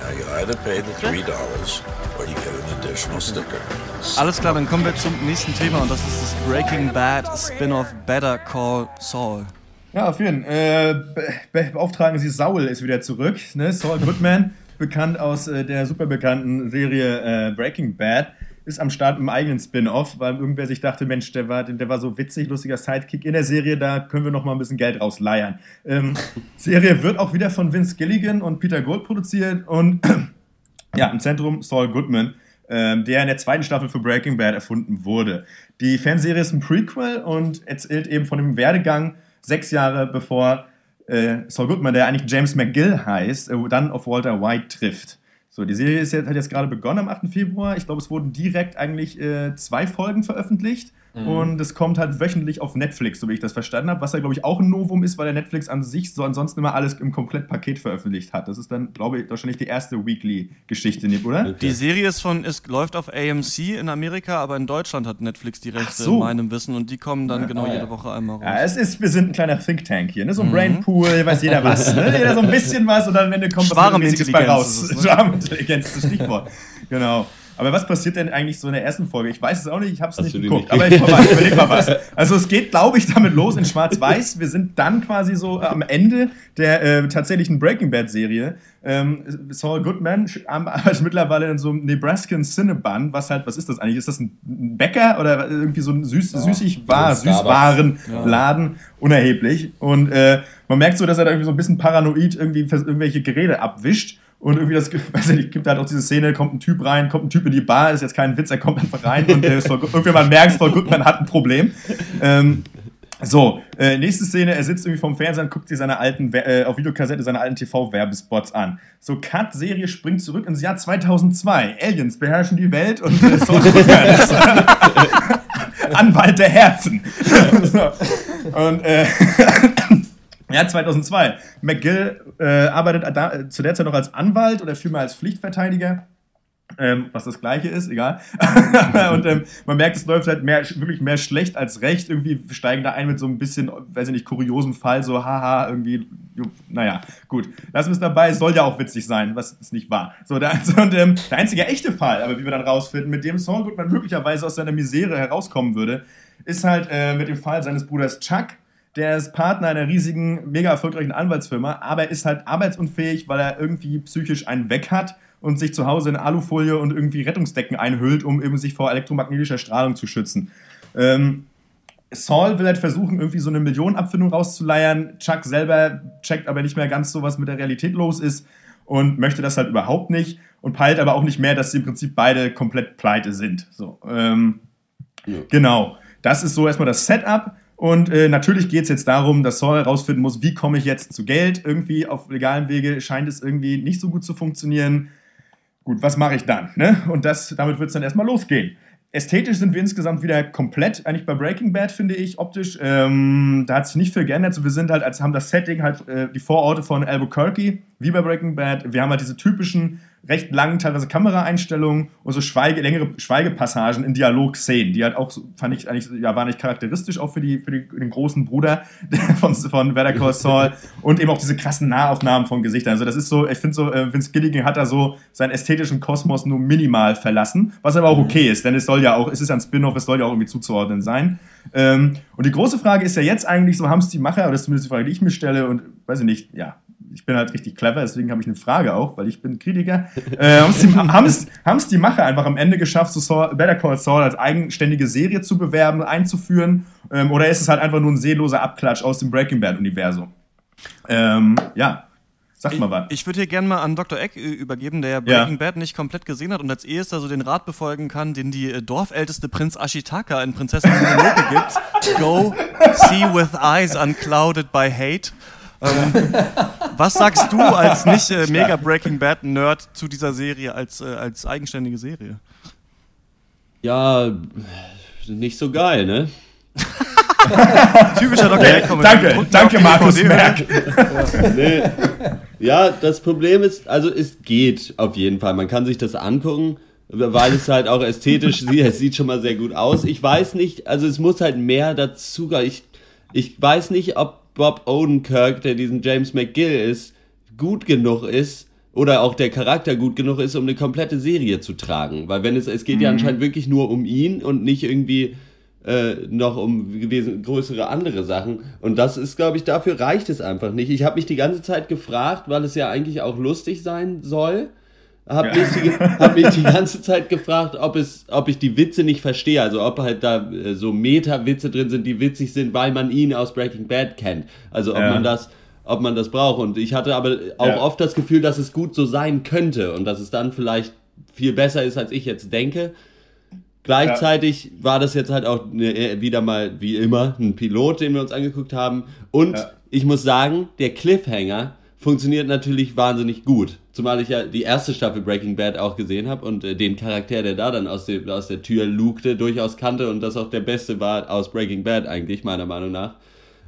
Now you either pay the $3 or you get an additional sticker. Alles klar, dann kommen wir zum nächsten Thema und das ist das Breaking Bad Spin-off Better Call Saul. Ja, auf jeden Fall. Äh, Be Be Beauftragen Sie Saul ist wieder zurück. Ne? Saul Goodman, bekannt aus äh, der super bekannten Serie äh, Breaking Bad, ist am Start einem eigenen Spin-off, weil irgendwer sich dachte, Mensch, der war, der war so witzig, lustiger Sidekick in der Serie, da können wir noch mal ein bisschen Geld rausleiern. Ähm, Serie wird auch wieder von Vince Gilligan und Peter Gold produziert und ja, im Zentrum Saul Goodman, ähm, der in der zweiten Staffel für Breaking Bad erfunden wurde. Die Fernsehserie ist ein Prequel und erzählt eben von dem Werdegang sechs Jahre bevor äh, Saul Goodman, der eigentlich James McGill heißt, äh, dann auf Walter White trifft. So, die Serie ist jetzt, hat jetzt gerade begonnen am 8. Februar. Ich glaube, es wurden direkt eigentlich äh, zwei Folgen veröffentlicht. Mhm. Und es kommt halt wöchentlich auf Netflix, so wie ich das verstanden habe. Was ja, glaube ich, auch ein Novum ist, weil der Netflix an sich so ansonsten immer alles im Komplettpaket veröffentlicht hat. Das ist dann, glaube ich, wahrscheinlich die erste Weekly-Geschichte, oder? Die Serie ist von, ist, läuft auf AMC in Amerika, aber in Deutschland hat Netflix die Rechte, so. in meinem Wissen, und die kommen dann Ja, genau ah, ja. jede Woche einmal raus. Ja, es ist, wir sind ein kleiner Think Tank hier, ne? So ein Mhm. Brainpool, weiß jeder was. Ne? Jeder so ein bisschen was und dann am Ende kommt was Regelmäßiges bei Schwarmintelligenz raus. ne? Schwarmintelligenz ist das Stichwort. genau. Aber was passiert denn eigentlich so in der ersten Folge? Ich weiß es auch nicht, ich habe es nicht geguckt. nicht aber ich ich überleg mal was. Also es geht, glaube ich, damit los in Schwarz-Weiß. Wir sind dann quasi so äh, am Ende der äh, tatsächlichen Breaking Bad-Serie. Ähm, Saul Goodman arbeitet mittlerweile in so einem Nebraskan Cinnabon. Was halt, was ist das eigentlich? Ist das ein Bäcker oder irgendwie so ein Süß, süßig war. Süßwarenladen? Unerheblich. Und äh, man merkt so, dass er da irgendwie so ein bisschen paranoid irgendwie irgendwelche Geräte abwischt. Und irgendwie das, weiß ich gibt halt auch diese Szene, kommt ein Typ rein, kommt ein Typ in die Bar, ist jetzt kein Witz, er kommt einfach rein und äh, Saul irgendwie man merkt, Saul Goodman hat ein Problem. Ähm, so, äh, nächste Szene, er sitzt irgendwie vorm Fernseher und guckt sich seine alten, äh, auf Videokassette seine alten TV-Werbespots an. So, Cut, Serie springt zurück ins Jahr 2002. Aliens beherrschen die Welt und äh, Saul Goodman ist Anwalt der Herzen. so. Und äh, ja, 2002. McGill äh, arbeitet da, zu der Zeit noch als Anwalt oder vielmehr als Pflichtverteidiger. Ähm, was das gleiche ist, egal. und ähm, man merkt, es läuft halt mehr, wirklich mehr schlecht als recht. Irgendwie steigen da ein mit so ein bisschen, weiß ich nicht, kuriosen Fall, so haha, irgendwie, naja, gut. Lassen wir es dabei, soll ja auch witzig sein, was es nicht war. So, der, und, ähm, der einzige echte Fall, aber wie wir dann rausfinden, mit dem Saul Goodman möglicherweise aus seiner Misere herauskommen würde, ist halt äh, mit dem Fall seines Bruders Chuck. Der ist Partner einer riesigen, mega erfolgreichen Anwaltsfirma, aber er ist halt arbeitsunfähig, weil er irgendwie psychisch einen weg hat und sich zu Hause in Alufolie und irgendwie Rettungsdecken einhüllt, um eben sich vor elektromagnetischer Strahlung zu schützen. Ähm, Saul will halt versuchen, irgendwie so eine Millionenabfindung rauszuleiern. Chuck selber checkt aber nicht mehr ganz so, was mit der Realität los ist und möchte das halt überhaupt nicht und peilt aber auch nicht mehr, dass sie im Prinzip beide komplett pleite sind. So, ähm, Genau. Das ist so erstmal das Setup. Und äh, natürlich geht es jetzt darum, dass Saul herausfinden muss, wie komme ich jetzt zu Geld. Irgendwie auf legalen Wege scheint es irgendwie nicht so gut zu funktionieren. Gut, was mache ich dann? Ne? Und das, damit wird es dann erstmal losgehen. Ästhetisch sind wir insgesamt wieder komplett, eigentlich bei Breaking Bad, finde ich, optisch. Ähm, da hat sich nicht viel geändert. So, wir sind halt, als haben das Setting halt äh, die Vororte von Albuquerque, wie bei Breaking Bad. Wir haben halt diese typischen, recht langen, teilweise Kameraeinstellungen und so Schweige, längere Schweigepassagen in Dialogszenen, die halt auch, fand ich eigentlich, ja, war nicht charakteristisch auch für, die, für die, den großen Bruder von, von Better Call Saul und eben auch diese krassen Nahaufnahmen von Gesichtern. Also das ist so, ich finde so, äh, Vince Gilligan hat da so seinen ästhetischen Kosmos nur minimal verlassen, was aber auch okay ist, denn es soll ja auch, es ist ja ein Spin-off, es soll ja auch irgendwie zuzuordnen sein. Ähm, und die große Frage ist ja jetzt eigentlich so, haben es die Macher, oder das ist zumindest die Frage, die ich mir stelle, und weiß ich nicht, ja, ich bin halt richtig clever, deswegen habe ich eine Frage auch, weil ich bin Kritiker. Äh, haben es die Macher einfach am Ende geschafft, so Saul, Better Call Saul als eigenständige Serie zu bewerben, einzuführen? Ähm, oder ist es halt einfach nur ein seeloser Abklatsch aus dem Breaking Bad-Universum? Ähm, ja, Sag mal was. Ich, ich würde hier gerne mal an Dr. Eck übergeben, der ja Breaking ja. Bad nicht komplett gesehen hat und als erster so den Rat befolgen kann, den die äh, dorfälteste Prinz Ashitaka in Prinzessin Mononoke gibt. Go see with eyes unclouded by hate. Ähm, was sagst du als nicht äh, mega Breaking Bad Nerd zu dieser Serie als, äh, als eigenständige Serie? Ja, nicht so geil, ne? Typischer Dr. Eck Danke, danke Markus Merck. nee. Ja, das Problem ist, also es geht auf jeden Fall. Man kann sich das angucken, weil es halt auch ästhetisch sieht. Es sieht schon mal sehr gut aus. Ich weiß nicht, also es muss halt mehr dazu. Ich, ich weiß nicht, ob Bob Odenkirk, der diesen James McGill ist, gut genug ist oder auch der Charakter gut genug ist, um eine komplette Serie zu tragen. Weil wenn es, es geht mhm. ja anscheinend wirklich nur um ihn und nicht irgendwie äh, noch um gewesen, größere andere Sachen. Und das ist, glaube ich, dafür reicht es einfach nicht. Ich habe mich die ganze Zeit gefragt, weil es ja eigentlich auch lustig sein soll. Habe ja. mich, hab mich die ganze Zeit gefragt, ob, es, ob ich die Witze nicht verstehe. Also ob halt da äh, so Meta-Witze drin sind, die witzig sind, weil man ihn aus Breaking Bad kennt. Also ob ja. man das ob man das braucht. Und ich hatte aber auch ja. oft das Gefühl, dass es gut so sein könnte und dass es dann vielleicht viel besser ist, als ich jetzt denke. Gleichzeitig ja. war das jetzt halt auch ne, wieder mal, wie immer, ein Pilot, den wir uns angeguckt haben. Und ja. ich muss sagen, der Cliffhanger funktioniert natürlich wahnsinnig gut. Zumal ich ja die erste Staffel Breaking Bad auch gesehen habe und äh, den Charakter, der da dann aus, dem, aus der Tür lugte, durchaus kannte und das auch der beste war aus Breaking Bad eigentlich, meiner Meinung nach.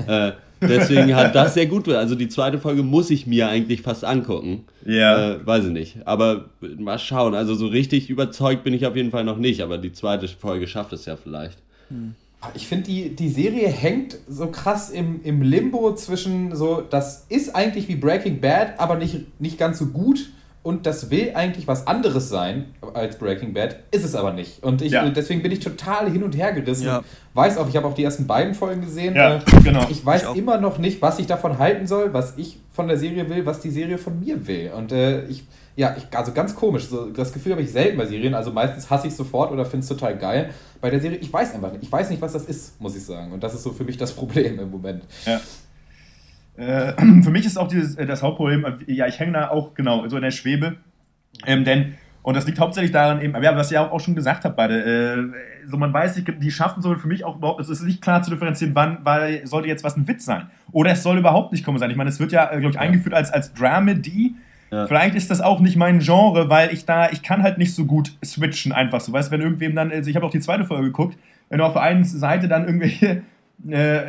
Äh, Deswegen hat das sehr gut. Also die zweite Folge muss ich mir eigentlich fast angucken. Ja. Äh, weiß ich nicht. Aber mal schauen. Also so richtig überzeugt bin ich auf jeden Fall noch nicht. Aber die zweite Folge schafft es ja vielleicht. Hm. Ich finde, die, die Serie hängt so krass im, im Limbo zwischen so, das ist eigentlich wie Breaking Bad, aber nicht, nicht ganz so gut und das will eigentlich was anderes sein als Breaking Bad, ist es aber nicht. Und ich, ja. deswegen bin ich total hin und her gerissen. Ja. Weiß auch, ich habe auch die ersten beiden Folgen gesehen. Ja, äh, genau. Ich weiß ich immer noch nicht, was ich davon halten soll, was ich von der Serie will, was die Serie von mir will. Und äh, ich, ja, ich, also ganz komisch. So, das Gefühl habe ich selten bei Serien. Also meistens hasse ich sofort oder finde es total geil. Bei der Serie, ich weiß einfach nicht. Ich weiß nicht, was das ist, muss ich sagen. Und das ist so für mich das Problem im Moment. Ja. Äh, für mich ist auch dieses, äh, das Hauptproblem, äh, ja, ich hänge da auch genau so in der Schwebe. Ähm, denn, und das liegt hauptsächlich daran, eben, ja, was ihr auch, auch schon gesagt habt, beide, äh, so man weiß nicht, die schaffen so für mich auch überhaupt, es ist nicht klar zu differenzieren, wann, weil sollte jetzt was ein Witz sein. Oder es soll überhaupt nicht kommen sein. Ich meine, es wird ja, glaube ich, eingeführt als, als Dramedy. Ja. Vielleicht ist das auch nicht mein Genre, weil ich da, ich kann halt nicht so gut switchen einfach so. Weißt du, wenn irgendwem dann, also ich habe auch die zweite Folge geguckt, wenn du auf der einen Seite dann irgendwelche, äh,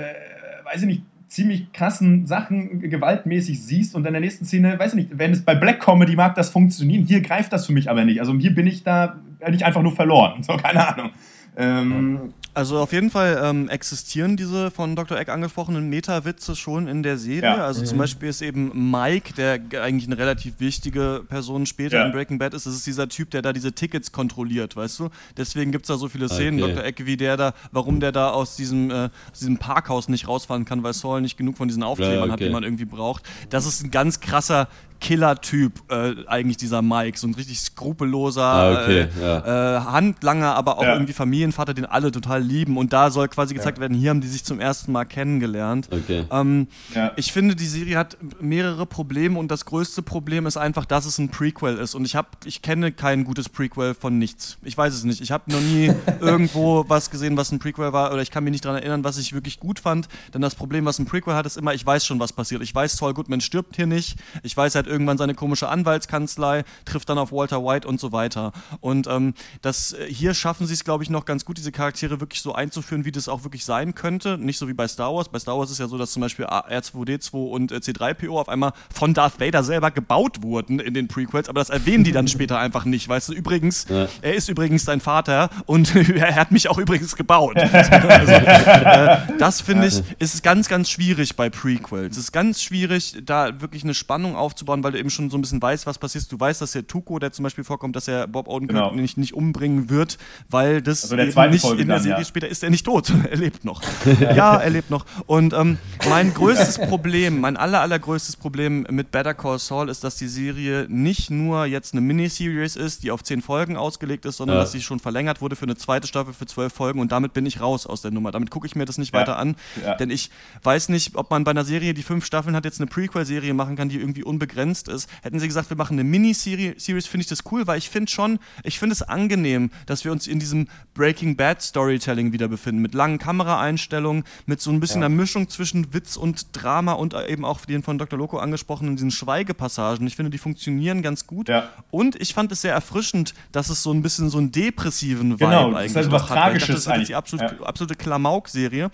weiß ich nicht, ziemlich krassen Sachen gewaltmäßig siehst und in der nächsten Szene, weiß ich nicht, wenn es bei Black Comedy mag das funktionieren, hier greift das für mich aber nicht. Also hier bin ich da nicht einfach nur verloren. So, keine Ahnung. Ähm, also auf jeden Fall ähm, existieren diese von Dr. Eck angesprochenen Meta-Witze schon in der Serie. Ja. Also mhm. zum Beispiel ist eben Mike, der eigentlich eine relativ wichtige Person später ja. in Breaking Bad ist, das ist dieser Typ, der da diese Tickets kontrolliert, weißt du? Deswegen gibt es da so viele Szenen, okay. Dr. Eck, wie der da, warum der da aus diesem, äh, aus diesem Parkhaus nicht rausfahren kann, weil Saul nicht genug von diesen Aufklebern ja, okay. hat, die man irgendwie braucht. Das ist ein ganz krasser Killer-Typ, äh, eigentlich dieser Mike. So ein richtig skrupelloser ah, okay, äh, ja. äh, Handlanger, aber auch ja. irgendwie Familienvater, den alle total lieben. Und da soll quasi gezeigt ja. werden, hier haben die sich zum ersten Mal kennengelernt. Okay. Ähm, ich finde, die Serie hat mehrere Probleme und das größte Problem ist einfach, dass es ein Prequel ist. Und ich, hab, ich kenne kein gutes Prequel von nichts. Ich weiß es nicht. Ich habe noch nie irgendwo was gesehen, was ein Prequel war, oder ich kann mich nicht daran erinnern, was ich wirklich gut fand. Denn das Problem, was ein Prequel hat, ist immer, ich weiß schon, was passiert. Ich weiß, Saul Goodman stirbt hier nicht. Ich weiß halt irgendwann seine komische Anwaltskanzlei, trifft dann auf Walter White und so weiter. Und ähm, das, äh, hier schaffen sie es, glaube ich, noch ganz gut, diese Charaktere wirklich so einzuführen, wie das auch wirklich sein könnte. Nicht so wie bei Star Wars. Bei Star Wars ist ja so, dass zum Beispiel R2D2 und äh, C3PO auf einmal von Darth Vader selber gebaut wurden in den Prequels, aber das erwähnen die dann später einfach nicht. Weißt du, übrigens, ja. er ist übrigens dein Vater und er hat mich auch übrigens gebaut. also, äh, das finde ich, ist ganz, ganz schwierig bei Prequels. Es ist ganz schwierig, da wirklich eine Spannung aufzubauen anschauen, weil du eben schon so ein bisschen weißt, was passiert. Du weißt, dass der Tuko, der zum Beispiel vorkommt, dass er Bob Odenkirk Genau. nicht, nicht umbringen wird, weil das Also der nicht Folge in der dann, Serie ja. später ist er nicht tot. er lebt noch. ja, er lebt noch. Und ähm, mein größtes Problem, mein aller, allergrößtes Problem mit Better Call Saul ist, dass die Serie nicht nur jetzt eine Miniseries ist, die auf zehn Folgen ausgelegt ist, sondern Ja. dass sie schon verlängert wurde für eine zweite Staffel für zwölf Folgen und damit bin ich raus aus der Nummer. Damit gucke ich mir das nicht Ja. weiter an, denn ich weiß nicht, ob man bei einer Serie, die fünf Staffeln hat, jetzt eine Prequel-Serie machen kann, die irgendwie unbegrenzt ist. Hätten sie gesagt, wir machen eine Miniseries, finde ich das cool, weil ich finde schon, ich finde es angenehm, dass wir uns in diesem Breaking Bad Storytelling wieder befinden, mit langen Kameraeinstellungen, mit so ein bisschen Ja. einer Mischung zwischen Witz und Drama und eben auch den von Dr. Loco angesprochenen diesen Schweigepassagen. Ich finde, die funktionieren ganz gut. Und ich fand es sehr erfrischend, dass es so ein bisschen so einen depressiven Vibe Genau, das ist eigentlich halt was hat, weil ich dachte, Tragisches das wird jetzt die eigentlich. absolute, absolute Klamauk-Serie.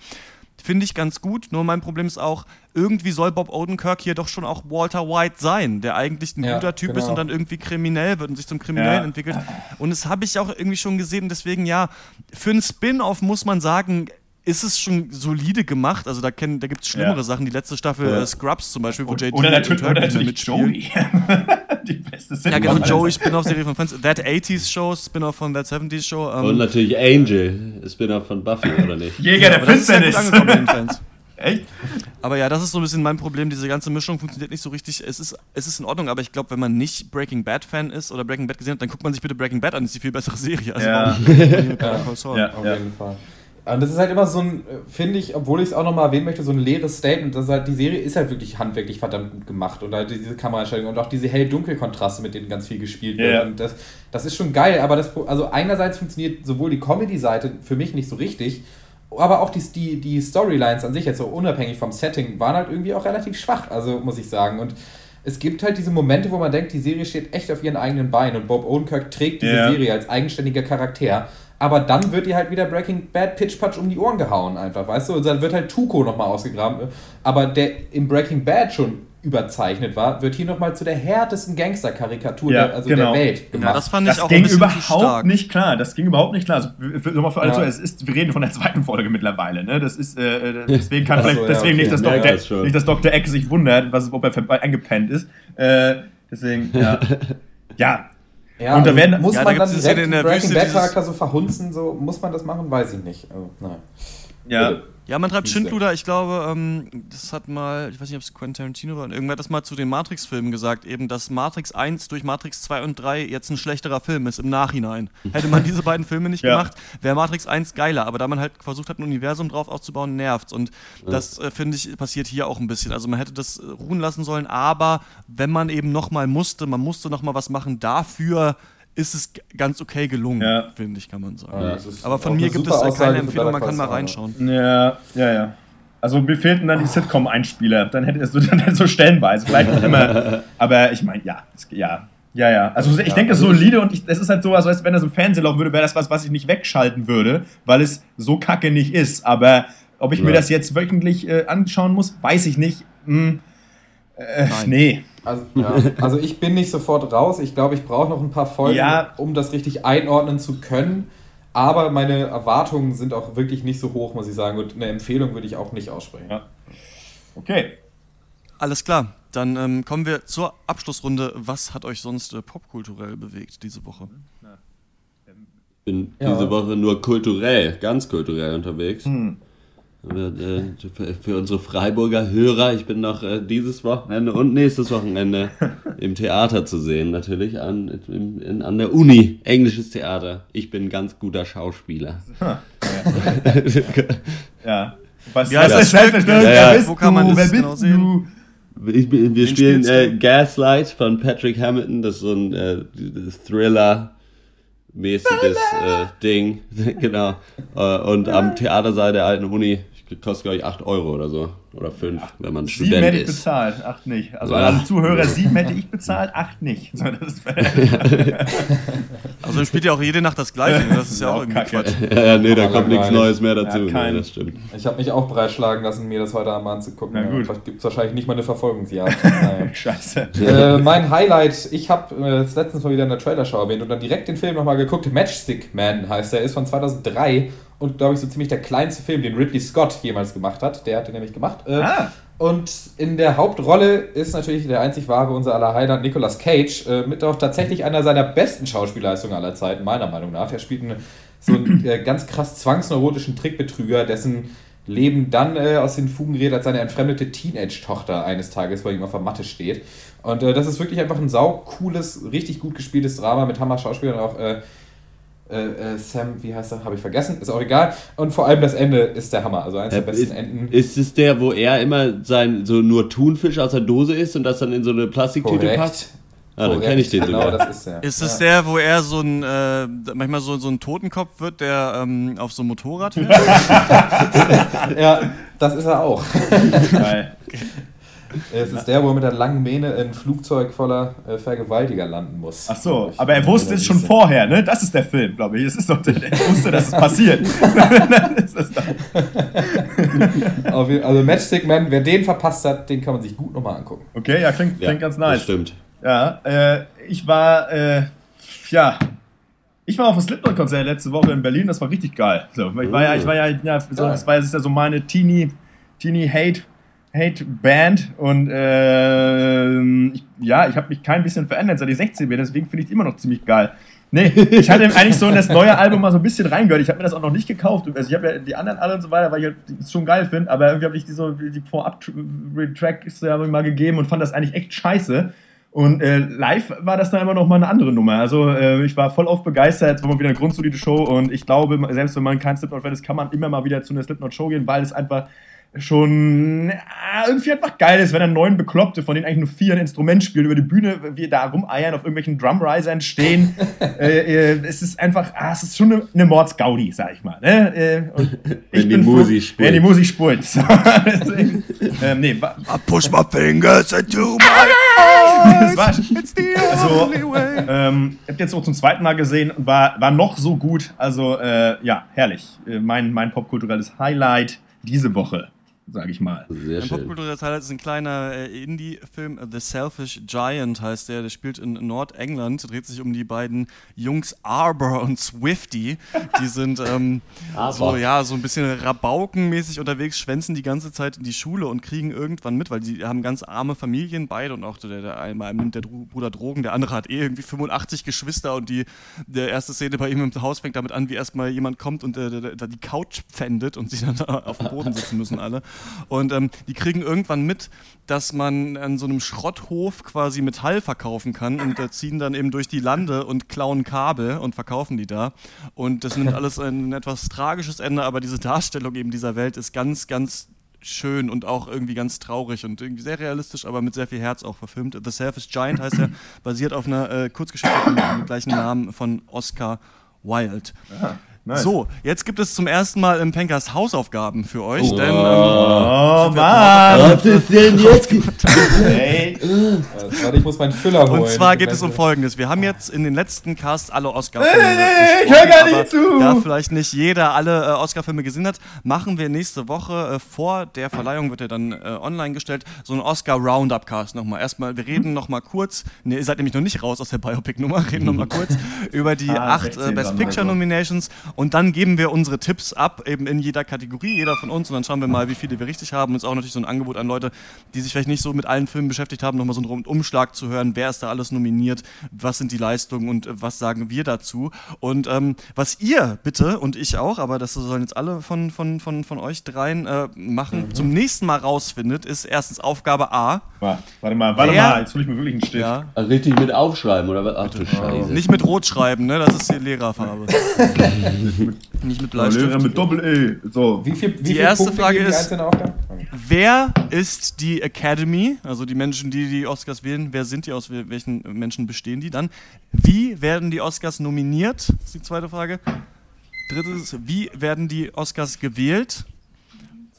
Finde ich ganz gut, nur mein Problem ist auch, irgendwie soll Bob Odenkirk hier doch schon auch Walter White sein, der eigentlich ein Ja, guter Typ ist genau. und dann irgendwie kriminell wird und sich zum Kriminellen Ja. entwickelt. Und das habe ich auch irgendwie schon gesehen, deswegen ja, für einen Spin-off muss man sagen, ist es schon solide gemacht. Also da, kenn- da gibt es schlimmere Ja. Sachen. Die letzte Staffel Ja. äh, Scrubs zum Beispiel, wo JD oder natürlich- oder natürlich mitspielen. Joey. Die beste Ja, Sitcom genau, aller Joey. Spin-off-Serie von Friends. That 80s Show, Spin-off von That 70s Show. ähm, Und natürlich Angel, Spin-off von Buffy, oder nicht? Jäger der sehr gut Finsternis. Echt? Aber ja, das ist so ein bisschen mein Problem. Diese ganze Mischung funktioniert nicht so richtig. Es ist, es ist in Ordnung, aber ich glaube, wenn man nicht Breaking Bad Fan ist oder Breaking Bad gesehen hat, dann guckt man sich bitte Breaking Bad an. Das ist die viel bessere Serie. Also Ja. Ja? Ja. auf jeden Fall. Und das ist halt immer so ein, finde ich, obwohl ich es auch nochmal erwähnen möchte, so ein leeres Statement. Das halt, die Serie ist halt wirklich handwerklich verdammt gut gemacht. Und halt diese Kameraeinstellungen und auch diese hell-dunkel-Kontraste, mit denen ganz viel gespielt wird. Ja. Und das, das ist schon geil. Aber das, also einerseits funktioniert sowohl die Comedy-Seite für mich nicht so richtig, aber auch die, die, die Storylines an sich, jetzt so unabhängig vom Setting, waren halt irgendwie auch relativ schwach, also muss ich sagen. Und es gibt halt diese Momente, wo man denkt, die Serie steht echt auf ihren eigenen Beinen und Bob Odenkirk trägt diese Ja. Serie als eigenständiger Charakter. Aber dann wird ihr halt wieder Breaking Bad Pitch-Patch um die Ohren gehauen, einfach, weißt du? Und dann wird halt Tuco nochmal ausgegraben. Aber der im Breaking Bad schon überzeichnet war, wird hier nochmal zu der härtesten Gangster-Karikatur Ja, der, also genau. der Welt gemacht. das fand ich Das auch ging überhaupt stark. nicht klar. Das ging überhaupt nicht klar. Also, für, für, nochmal für alle Ja. so, es ist, wir reden von der zweiten Folge mittlerweile. Ne? Das ist, äh, äh, deswegen kann so, vielleicht, ja, deswegen okay. nicht, dass Ja, Dr. das schon. nicht, dass Dr. Eck sich wundert, was, ob er eingepennt ist. Äh, deswegen, ja. ja. Ja, Und da also werden- muss Ja, da man dann die Szene direkt in den der Breaking Bad Charakter so verhunzen, so muss man das machen, weiß ich nicht. Also, nein. Ja. Bitte. Ja, man treibt. Schindluder. Ich glaube, ähm, das hat mal, ich weiß nicht, ob es Quentin Tarantino war, irgendwer hat das mal zu den Matrix-Filmen gesagt, eben, dass Matrix 1 durch Matrix 2 und 3 jetzt ein schlechterer Film ist im Nachhinein. Hätte man diese beiden Filme nicht Ja. gemacht, wäre Matrix 1 geiler. Aber da man halt versucht hat, ein Universum drauf aufzubauen, nervt's. Und das, äh, finde ich, passiert hier auch ein bisschen. Also man hätte das äh, ruhen lassen sollen, aber wenn man eben nochmal musste, man musste nochmal was machen, dafür ist es ganz okay gelungen, Ja. finde ich, kann man sagen. Ja, Aber von auch mir gibt es Aussage keine Empfehlung, man kann mal reinschauen. Ja, ja, ja. Also mir fehlten dann die Sitcom-Einspieler. Dann hätte es so, dann so stellenweise, vielleicht nicht immer. Aber ich meine, ja, es- ja. Ja, ja. Also ich denke, es ist solide und ich, das ist halt sowas, weißt, du, wenn das im Fernsehen laufen würde, wäre das was, was ich nicht wegschalten würde, weil es so kacke nicht ist. Aber ob ich mir Ja. das jetzt wöchentlich äh, anschauen muss, weiß ich nicht. Hm, äh, nee. Also, ja. also ich bin nicht sofort raus. Ich glaube, ich brauche noch ein paar Folgen, Ja. um das richtig einordnen zu können. Aber meine Erwartungen sind auch wirklich nicht so hoch, muss ich sagen. Und eine Empfehlung würde ich auch nicht aussprechen. Ja. Okay. Alles klar, dann ähm, kommen wir zur Abschlussrunde. Was hat euch sonst äh, popkulturell bewegt diese Woche? Ich bin Ja. diese Woche nur kulturell, ganz kulturell unterwegs. Hm. Aber, äh, für- unsere Freiburger Hörer, ich bin noch äh, dieses Wochenende und nächstes Wochenende im Theater zu sehen, natürlich an, in, in, an der Uni, englisches Theater. Ich bin ein ganz guter Schauspieler. Ja. Was Wie heißt was- das Stück? Ja, wer ja. bist Wo kann man du? das genau sehen? du? Ich, wir Wen spielen äh? Gaslight von Patrick Hamilton, das ist so ein äh, Thriller-mäßiges äh, Ding, genau. Äh, und am Theatersaal der alten Uni kostet, glaube ich, 8 Euro oder so. Oder 5, wenn man Sieben Student hätte ich ist. bezahlt, acht nicht. Also Ja. alle Zuhörer, sieben hätte ich bezahlt, acht nicht. So, Also spielt ja auch jede Nacht das Gleiche. Das ist ja auch irgendwie Kacke. Quatsch. Ja, ja, nee, da kommt nichts. Neues mehr dazu. Ja, nee, kein- das stimmt. Ich habe mich auch breitschlagen lassen, mir das heute Abend anzugucken. Na gut. Ja, gibt es wahrscheinlich nicht mal eine Verfolgungsjagd. Scheiße. äh, mein Highlight, ich habe äh, das letztens mal wieder in der Trailer-Show erwähnt und dann direkt den Film nochmal geguckt. Matchstick Man heißt der, ist von 2003 und glaube ich so ziemlich der kleinste Film, den Ridley Scott jemals gemacht hat. Der hat den nämlich gemacht. Äh, Ah. Und in der Hauptrolle ist natürlich der einzig wahre unser aller Heiland Nicolas Cage, äh, mit auch tatsächlich einer seiner besten Schauspielleistungen aller Zeiten, meiner Meinung nach. Er spielt einen, so einen äh, ganz krass zwangsneurotischen Trickbetrüger, dessen Leben dann äh, aus den Fugen gerät, als seine entfremdete Teenage-Tochter eines Tages bei ihm auf der Matte steht. Und äh, das ist wirklich einfach ein sau cooles, richtig gut gespieltes Drama mit Hammer-Schauspielern auch. Äh, äh, äh, Sam, wie heißt er? Habe ich vergessen, ist auch egal. Und vor allem das Ende ist der Hammer, also eins der besten ist, Enden. Ist es der, wo er immer sein so nur Thunfisch aus der Dose isst und das dann in so eine Plastiktüte Korrekt. packt? Ah, dann kenne ich den genau, sogar. das ist der. Ist es der, wo er so ein, äh, manchmal so, so ein Totenkopf wird, der ähm, auf so einem Motorrad fährt? ja, das ist er auch. Geil. Es ist der, wo er mit der langen Mähne in ein Flugzeug voller äh, Vergewaltiger landen muss. Ach so, aber er wusste es schon vorher, ne? Das ist der Film, glaube ich. Das ist doch der, er wusste, dass es passiert. Also Matchstick Man, wer den verpasst hat, den kann man sich gut nochmal angucken. Okay, ja, klingt, klingt ganz nice. Das stimmt. Ja, äh, ich war, äh, ja, ich war auf dem Slipknot-Konzert letzte Woche in Berlin, das war richtig geil. So, ich war ja, ich war ja, ja so, das war das ist ja so meine Teenie, Teenie Hate, Band und ähm, ich, ja, ich habe mich kein bisschen verändert, seit ich 16 bin, deswegen finde ich es immer noch ziemlich geil. Nee, ich hatte eigentlich so in das neue Album mal so ein bisschen reingehört. Ich habe mir das auch noch nicht gekauft. Also ich habe ja die anderen alle und so weiter, weil ich halt das schon geil finde, aber irgendwie habe ich die so die Vorab-Tracks ja mal gegeben und fand das eigentlich echt scheiße. Und äh, live war das dann immer noch mal eine andere Nummer. Also äh, ich war voll auf begeistert, es war mal wieder eine grundsolide Show und ich glaube, selbst wenn man kein Slipknot-Fan ist, kann man immer mal wieder zu einer Slipknot-Show gehen, weil es einfach schon ja, irgendwie einfach geil ist, wenn dann neun Bekloppte, von denen eigentlich nur vier ein Instrument spielen, über die Bühne, wir da rumeiern, auf irgendwelchen Drumrisern stehen. äh, äh, es ist einfach, ah, es ist schon eine, eine Mordsgaudi, sag ich mal. Ne? Äh, Wenn die bin froh- Musi spurt. Wenn die Musik spurt. So, deswegen, ähm, nee, I push my fingers into my das war, also, ähm, ich habe jetzt auch zum zweiten Mal gesehen und war, war noch so gut. Also, äh, ja, herrlich. Äh, mein, mein popkulturelles Highlight diese Woche, sage ich mal. Sehr Ein popkulturelles Highlight ist ein kleiner äh, Indie-Film, The Selfish Giant heißt der. Der spielt in Nordengland, dreht sich um die beiden Jungs Arbor und Swifty. Die sind ähm, so, ja, so ein bisschen rabaukenmäßig unterwegs, schwänzen die ganze Zeit in die Schule und kriegen irgendwann mit, weil die haben ganz arme Familien, beide und auch der, der eine nimmt der Bruder Drogen, der andere hat eh irgendwie 85 Geschwister und die der erste Szene bei ihm im Haus fängt damit an, wie erstmal jemand kommt und äh, die Couch pfändet und sie dann da auf dem Boden sitzen müssen alle. Und ähm, die kriegen irgendwann mit, dass man an so einem Schrotthof quasi Metall verkaufen kann und äh, ziehen dann eben durch die Lande und klauen Kabel und verkaufen die da. Und das nimmt alles ein etwas tragisches Ende, aber diese Darstellung eben dieser Welt ist ganz, ganz schön und auch irgendwie ganz traurig und irgendwie sehr realistisch, aber mit sehr viel Herz auch verfilmt. The Selfish Giant heißt er, basiert auf einer äh, Kurzgeschichte mit dem gleichen Namen von Oscar Wilde. Nice. So, jetzt gibt es zum ersten Mal im Penkers Hausaufgaben für euch, Oh. denn ähm, Oh, Mann! Was ist denn jetzt? Hey. Äh, warte, ich muss meinen Füller holen. Und zwar geht es um Folgendes. Wir haben jetzt in den letzten Casts alle Oscar-Filme Hey, ich besprochen, hör gar nicht aber zu. Da vielleicht nicht jeder alle äh, Oscar-Filme gesehen hat, machen wir nächste Woche äh, vor der Verleihung, wird er dann äh, online gestellt, so einen Oscar-Roundup-Cast nochmal. Erstmal, wir reden nochmal kurz, ne, ihr seid nämlich noch nicht raus aus der Biopic-Nummer, reden nochmal kurz über die Ah, acht 16 äh, Best dann Picture also. Nominations und dann geben wir unsere Tipps ab, eben in jeder Kategorie, jeder von uns und dann schauen wir mal, wie viele wir richtig haben. Und es ist auch natürlich so ein Angebot an Leute, die sich vielleicht nicht so mit allen Filmen beschäftigt haben, nochmal so einen Umschlag zu hören, wer ist da alles nominiert, was sind die Leistungen und äh, was sagen wir dazu. Und ähm, was ihr bitte und ich auch, aber das sollen jetzt alle von, von, von, von euch dreien äh, machen, zum nächsten Mal rausfindet, ist erstens Aufgabe A. Warte warte mal, warte Wer- mal, jetzt hol ich mir wirklich einen Stift. Ja, Also richtig mit aufschreiben, oder was? Ach du Scheiße. nicht mit Rot schreiben, ne? Das ist die Lehrerfarbe. nicht mit Lehrer Bleistift. mit Doppel-E. So. Wie viel, wie Die viele erste Punkte Frage ist-? Wer ist die Academy, also die Menschen, die die Oscars wählen, wer sind die, aus wel- welchen Menschen bestehen die dann? Wie werden die Oscars nominiert? ist die zweite Frage. Drittes, wie werden die Oscars gewählt?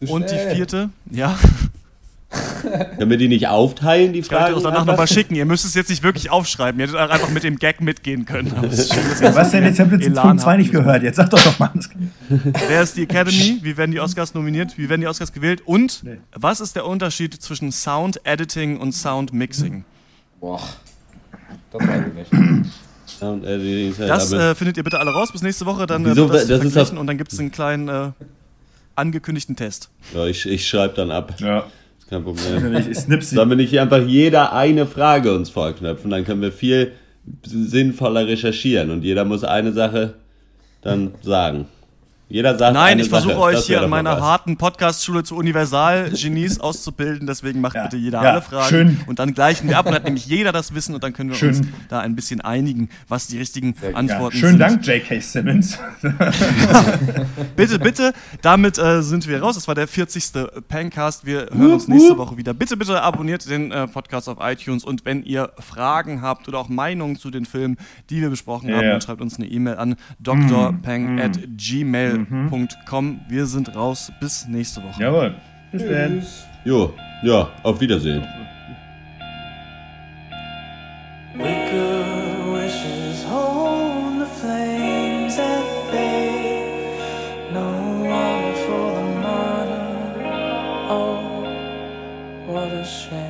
Zu Und die vierte, ja, Können wir die nicht aufteilen, die ich kann euch Fragen? danach nochmal schicken. Ihr müsst es jetzt nicht wirklich aufschreiben. Ihr hättet auch einfach mit dem Gag mitgehen können. Schön, Was denn? Jetzt habt ihr jetzt Elan Punkt 2 habt. nicht gehört. Jetzt sag doch doch mal. Wer ist die Academy? Wie werden die Oscars nominiert? Wie werden die Oscars gewählt? Und was ist der Unterschied zwischen Sound Editing und Sound Mixing? Boah, das weiß ich nicht. Und, äh, die ist halt Das äh, findet ihr bitte alle raus bis nächste Woche. Dann äh, Wieso? wird das, Das ist und dann gibt es einen kleinen äh, angekündigten Test. ja, ich, ich schreibe dann ab. Ja. Kein Problem. Ich, ich snipsi. Sollen wir nicht einfach jeder eine Frage uns vorknöpfen? Dann können wir viel sinnvoller recherchieren und jeder muss eine Sache dann sagen. Jeder sagt Nein, ich versuche euch hier an meiner was. harten Podcast-Schule zu Universal-Genies auszubilden. Deswegen macht bitte jeder ja, alle Fragen. schön. Und dann gleichen wir ab. Dann hat nämlich jeder das Wissen und dann können wir Schön. uns da ein bisschen einigen, was die richtigen Ja, Antworten schönen sind. Dank, J.K. Simmons. Bitte, bitte. Damit äh, sind wir raus. Das war der 40. Pancast. Wir hören uns nächste Woche wieder. Bitte, bitte abonniert den äh, Podcast auf iTunes. Und wenn ihr Fragen habt oder auch Meinungen zu den Filmen, die wir besprochen haben, Ja. dann schreibt uns eine E-Mail an Mm, drpeng at gmail.com. Mhm. Wir sind raus. Bis nächste Woche. Jawohl. Bis dann. Jo, ja, auf Wiedersehen. shame.